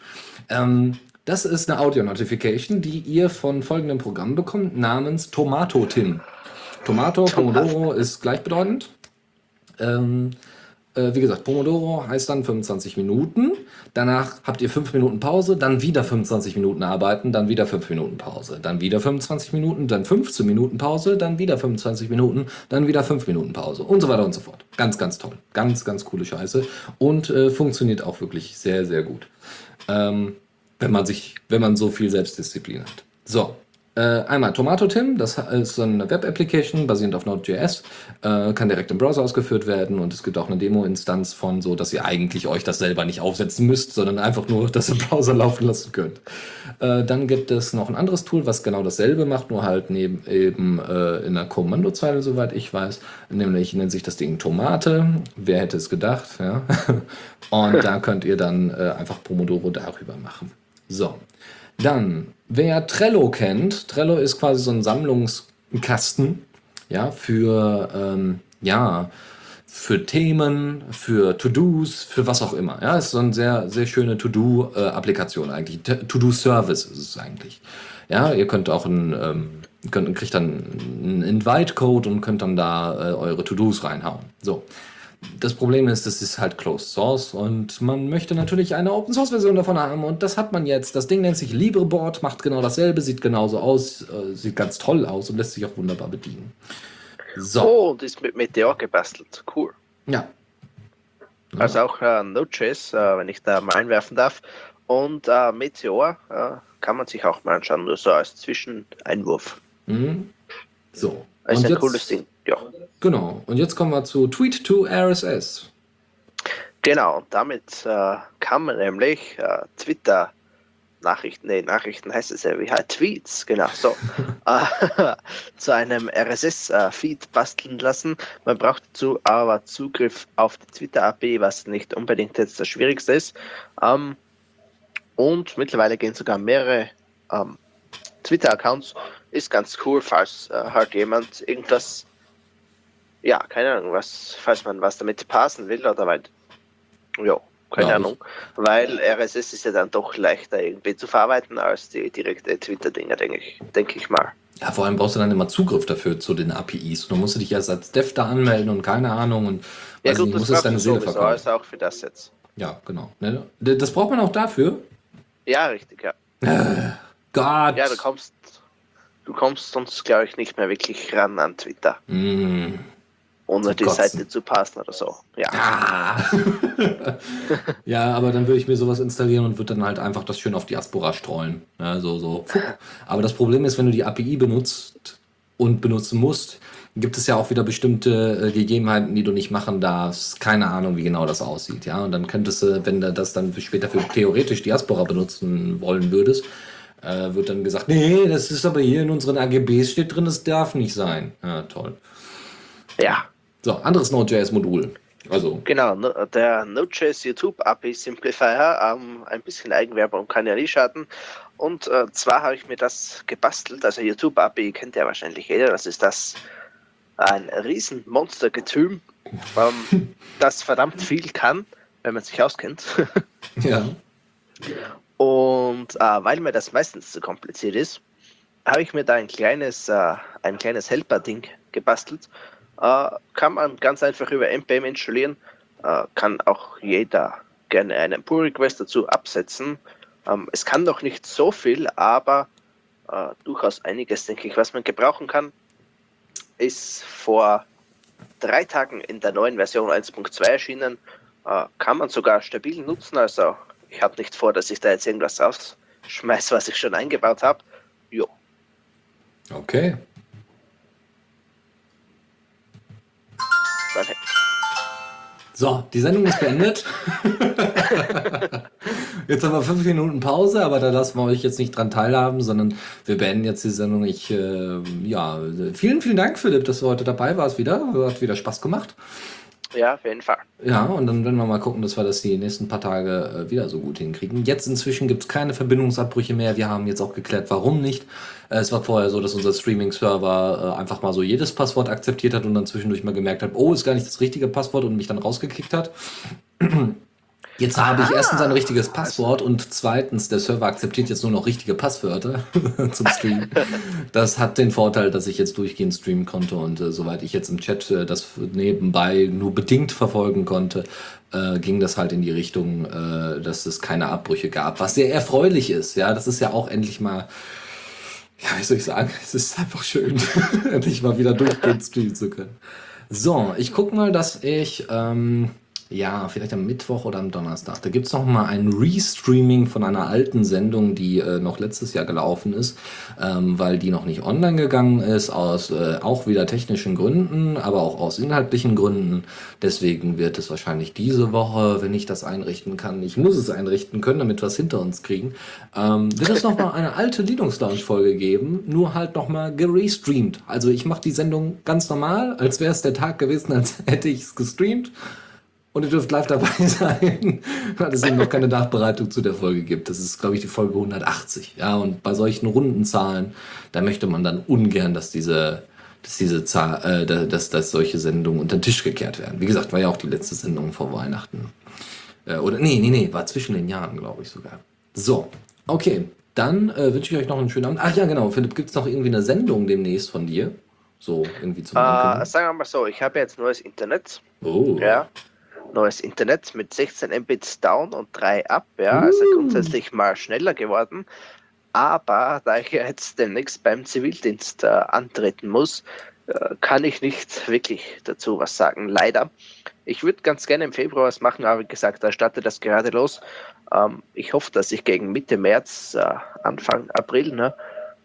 Ähm, das ist eine Audio-Notification, die ihr von folgendem Programm bekommt, namens Tomato Tin. Tomato, Pomodoro ist gleichbedeutend. Ähm, äh, wie gesagt, Pomodoro heißt dann 25 Minuten. Danach habt ihr 5 Minuten Pause, dann wieder 25 Minuten arbeiten, dann wieder 5 Minuten Pause, dann wieder 25 Minuten, dann 15 Minuten Pause, dann wieder 25 Minuten, dann wieder 5 Minuten Pause und so weiter und so fort. Ganz, ganz toll. Ganz, ganz coole Scheiße und äh, funktioniert auch wirklich sehr, sehr gut. Ähm, wenn man sich, wenn man so viel Selbstdisziplin hat. So, äh, einmal Tomato Tim, das ist so eine Web-Application basierend auf Node.js, äh, kann direkt im Browser ausgeführt werden und es gibt auch eine Demo-Instanz von so, dass ihr eigentlich euch das selber nicht aufsetzen müsst, sondern einfach nur das im Browser laufen lassen könnt. Äh, dann gibt es noch ein anderes Tool, was genau dasselbe macht, nur halt neben, eben äh, in der Kommandozeile, soweit ich weiß. Nämlich nennt sich das Ding Tomate. Wer hätte es gedacht, ja? Und da könnt ihr dann äh, einfach Pomodoro darüber machen. So, dann, wer Trello kennt, Trello ist quasi so ein Sammlungskasten, ja, für, ähm, ja, für Themen, für To-Dos, für was auch immer. Ja, ist so eine sehr, sehr schöne To-Do-Applikation eigentlich. To-Do-Service ist es eigentlich. Ja, ihr könnt auch ein, ähm, könnt, kriegt dann einen Invite-Code und könnt dann da äh, eure To-Dos reinhauen. So das Problem ist, das ist halt Closed Source und man möchte natürlich eine Open Source Version davon haben und das hat man jetzt. Das Ding nennt sich LibreBoard, macht genau dasselbe, sieht genauso aus, äh, sieht ganz toll aus und lässt sich auch wunderbar bedienen. So. Oh, und ist mit Meteor gebastelt. Cool. Ja. Also auch äh, Node.js, äh, wenn ich da mal einwerfen darf. Und äh, Meteor äh, kann man sich auch mal anschauen, nur so als Zwischeneinwurf. Mhm. So. Das ist ein jetzt, cooles Ding. Ja. Genau. Und jetzt kommen wir zu Tweet to RSS. Genau, und damit äh, kann man nämlich äh, Twitter Nachrichten, nee, Nachrichten heißt es ja wie halt Tweets, genau, so, äh, zu einem RSS-Feed äh, basteln lassen. Man braucht dazu aber Zugriff auf die Twitter-API, was nicht unbedingt jetzt das Schwierigste ist. Ähm, und mittlerweile gehen sogar mehrere ähm, Twitter-Accounts. Ist ganz cool, falls äh, halt jemand irgendwas ja, keine Ahnung, was, falls man was damit passen will oder weil, ja, keine ja, Ahnung, weil RSS ist ja dann doch leichter irgendwie zu verarbeiten als die direkte Twitter-Dinger, denke ich, denke ich mal. Ja, vor allem brauchst du dann immer Zugriff dafür zu den APIs. Du musst dich erst als Dev da anmelden und keine Ahnung und ja, gut, nicht, musst es deine Seele verkaufen. Also auch für das jetzt. Ja, genau. Ne, das braucht man auch dafür? Ja, richtig, ja. Äh, Gott. Ja, du kommst, du kommst sonst, glaube ich, nicht mehr wirklich ran an Twitter. Mm ohne die Seite zu passen oder so. Ja. Ah. ja, aber dann würde ich mir sowas installieren und würde dann halt einfach das schön auf Diaspora streuen. Ja, so, so. Aber das Problem ist, wenn du die API benutzt und benutzen musst, gibt es ja auch wieder bestimmte äh, Gegebenheiten, die du nicht machen darfst. Keine Ahnung, wie genau das aussieht. Ja, und dann könntest du, wenn du das dann später für theoretisch Diaspora benutzen wollen würdest, äh, wird dann gesagt, nee, das ist aber hier in unseren AGBs steht drin, das darf nicht sein. Ja, toll. Ja, so, anderes Node.js-Modul. Also. Genau, der Node.js YouTube API Simplifier, ähm, ein bisschen Eigenwerbung kann ja nie schaden. Und äh, zwar habe ich mir das gebastelt, also YouTube API kennt ja wahrscheinlich jeder, das ist das ein riesen Monstergetüm, ähm, das verdammt viel kann, wenn man sich auskennt. ja. Und äh, weil mir das meistens zu kompliziert ist, habe ich mir da ein kleines, äh, ein kleines Helper-Ding gebastelt äh, kann man ganz einfach über npm installieren. Äh, kann auch jeder gerne einen Pull-Request dazu absetzen. Ähm, es kann noch nicht so viel, aber äh, durchaus einiges, denke ich, was man gebrauchen kann. Ist vor drei Tagen in der neuen Version 1.2 erschienen. Äh, kann man sogar stabil nutzen. Also ich habe nicht vor, dass ich da jetzt irgendwas rausschmeiße, was ich schon eingebaut habe. Jo. Okay. Sein Handy. So, die Sendung ist beendet. jetzt haben wir fünf Minuten Pause, aber da lassen wir euch jetzt nicht dran teilhaben, sondern wir beenden jetzt die Sendung. Ich, äh, ja, vielen, vielen Dank, Philipp, dass du heute dabei warst wieder. Hat wieder Spaß gemacht. Ja, auf jeden Fall. Ja, und dann werden wir mal gucken, dass wir das die nächsten paar Tage äh, wieder so gut hinkriegen. Jetzt inzwischen gibt es keine Verbindungsabbrüche mehr. Wir haben jetzt auch geklärt, warum nicht. Äh, es war vorher so, dass unser Streaming-Server äh, einfach mal so jedes Passwort akzeptiert hat und dann zwischendurch mal gemerkt hat, oh, ist gar nicht das richtige Passwort und mich dann rausgekickt hat. Jetzt habe ich erstens ein richtiges Passwort und zweitens, der Server akzeptiert jetzt nur noch richtige Passwörter zum Stream. Das hat den Vorteil, dass ich jetzt durchgehend streamen konnte und äh, soweit ich jetzt im Chat äh, das nebenbei nur bedingt verfolgen konnte, äh, ging das halt in die Richtung, äh, dass es keine Abbrüche gab, was sehr erfreulich ist. Ja, das ist ja auch endlich mal, ja, wie soll ich sagen, es ist einfach schön, endlich mal wieder durchgehend streamen zu können. So, ich gucke mal, dass ich ähm, ja, vielleicht am Mittwoch oder am Donnerstag. Da gibt es mal ein Restreaming von einer alten Sendung, die äh, noch letztes Jahr gelaufen ist, ähm, weil die noch nicht online gegangen ist, aus äh, auch wieder technischen Gründen, aber auch aus inhaltlichen Gründen. Deswegen wird es wahrscheinlich diese Woche, wenn ich das einrichten kann, ich muss es einrichten können, damit wir es hinter uns kriegen, ähm, wird es noch mal eine alte Linux Lounge Folge geben, nur halt noch mal gerestreamt. Also ich mache die Sendung ganz normal, als wäre es der Tag gewesen, als hätte ich es gestreamt und ihr dürft live dabei sein, weil es eben noch keine Nachbereitung zu der Folge gibt. Das ist, glaube ich, die Folge 180. Ja, und bei solchen runden Zahlen, da möchte man dann ungern, dass diese, dass diese Zahl, äh, dass, dass solche Sendungen unter den Tisch gekehrt werden. Wie gesagt, war ja auch die letzte Sendung vor Weihnachten. Äh, oder nee, nee, nee, war zwischen den Jahren, glaube ich sogar. So, okay. Dann äh, wünsche ich euch noch einen schönen Abend. Ach ja, genau. Philipp, gibt es noch irgendwie eine Sendung demnächst von dir? So irgendwie zum äh, Sagen wir mal so, ich habe jetzt neues Internet. Oh. Ja neues Internet mit 16 Mbits down und 3 up, ja, also uh. grundsätzlich mal schneller geworden. Aber da ich ja jetzt demnächst beim Zivildienst äh, antreten muss, äh, kann ich nicht wirklich dazu was sagen, leider. Ich würde ganz gerne im Februar was machen, aber wie gesagt, da startet das gerade los. Ähm, ich hoffe, dass ich gegen Mitte März, äh, Anfang April, ne,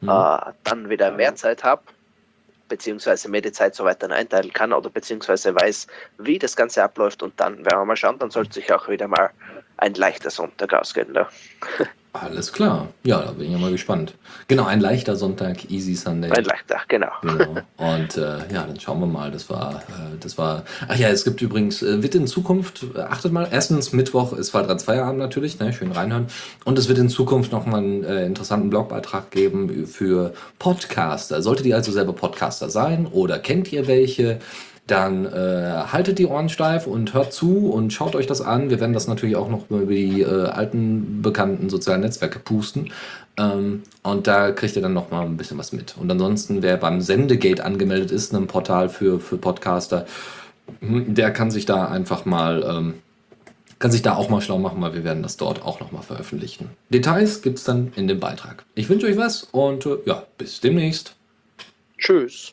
mhm. Äh, dann wieder mehr Zeit habe beziehungsweise mir die Zeit so weiter einteilen kann oder beziehungsweise weiß, wie das Ganze abläuft und dann werden wir mal schauen, dann sollte sich auch wieder mal ein leichter Sonntag ausgehen. Ne? Alles klar. Ja, da bin ich ja mal gespannt. Genau, ein leichter Sonntag, Easy Sunday. Ein leichter, genau. genau. Und äh, ja, dann schauen wir mal. Das war, äh, das war. Ach ja, es gibt übrigens, äh, wird in Zukunft, äh, achtet mal, erstens Mittwoch ist Quadrat Feierabend natürlich, ne, schön reinhören. Und es wird in Zukunft nochmal einen äh, interessanten Blogbeitrag geben für Podcaster. Solltet ihr also selber Podcaster sein oder kennt ihr welche? Dann äh, haltet die Ohren steif und hört zu und schaut euch das an. Wir werden das natürlich auch noch über die äh, alten bekannten sozialen Netzwerke pusten. Ähm, und da kriegt ihr dann noch mal ein bisschen was mit. Und ansonsten, wer beim Sendegate angemeldet ist, einem Portal für, für Podcaster, hm, der kann sich da einfach mal, ähm, kann sich da auch mal schlau machen, weil wir werden das dort auch noch mal veröffentlichen. Details gibt es dann in dem Beitrag. Ich wünsche euch was und äh, ja, bis demnächst. Tschüss.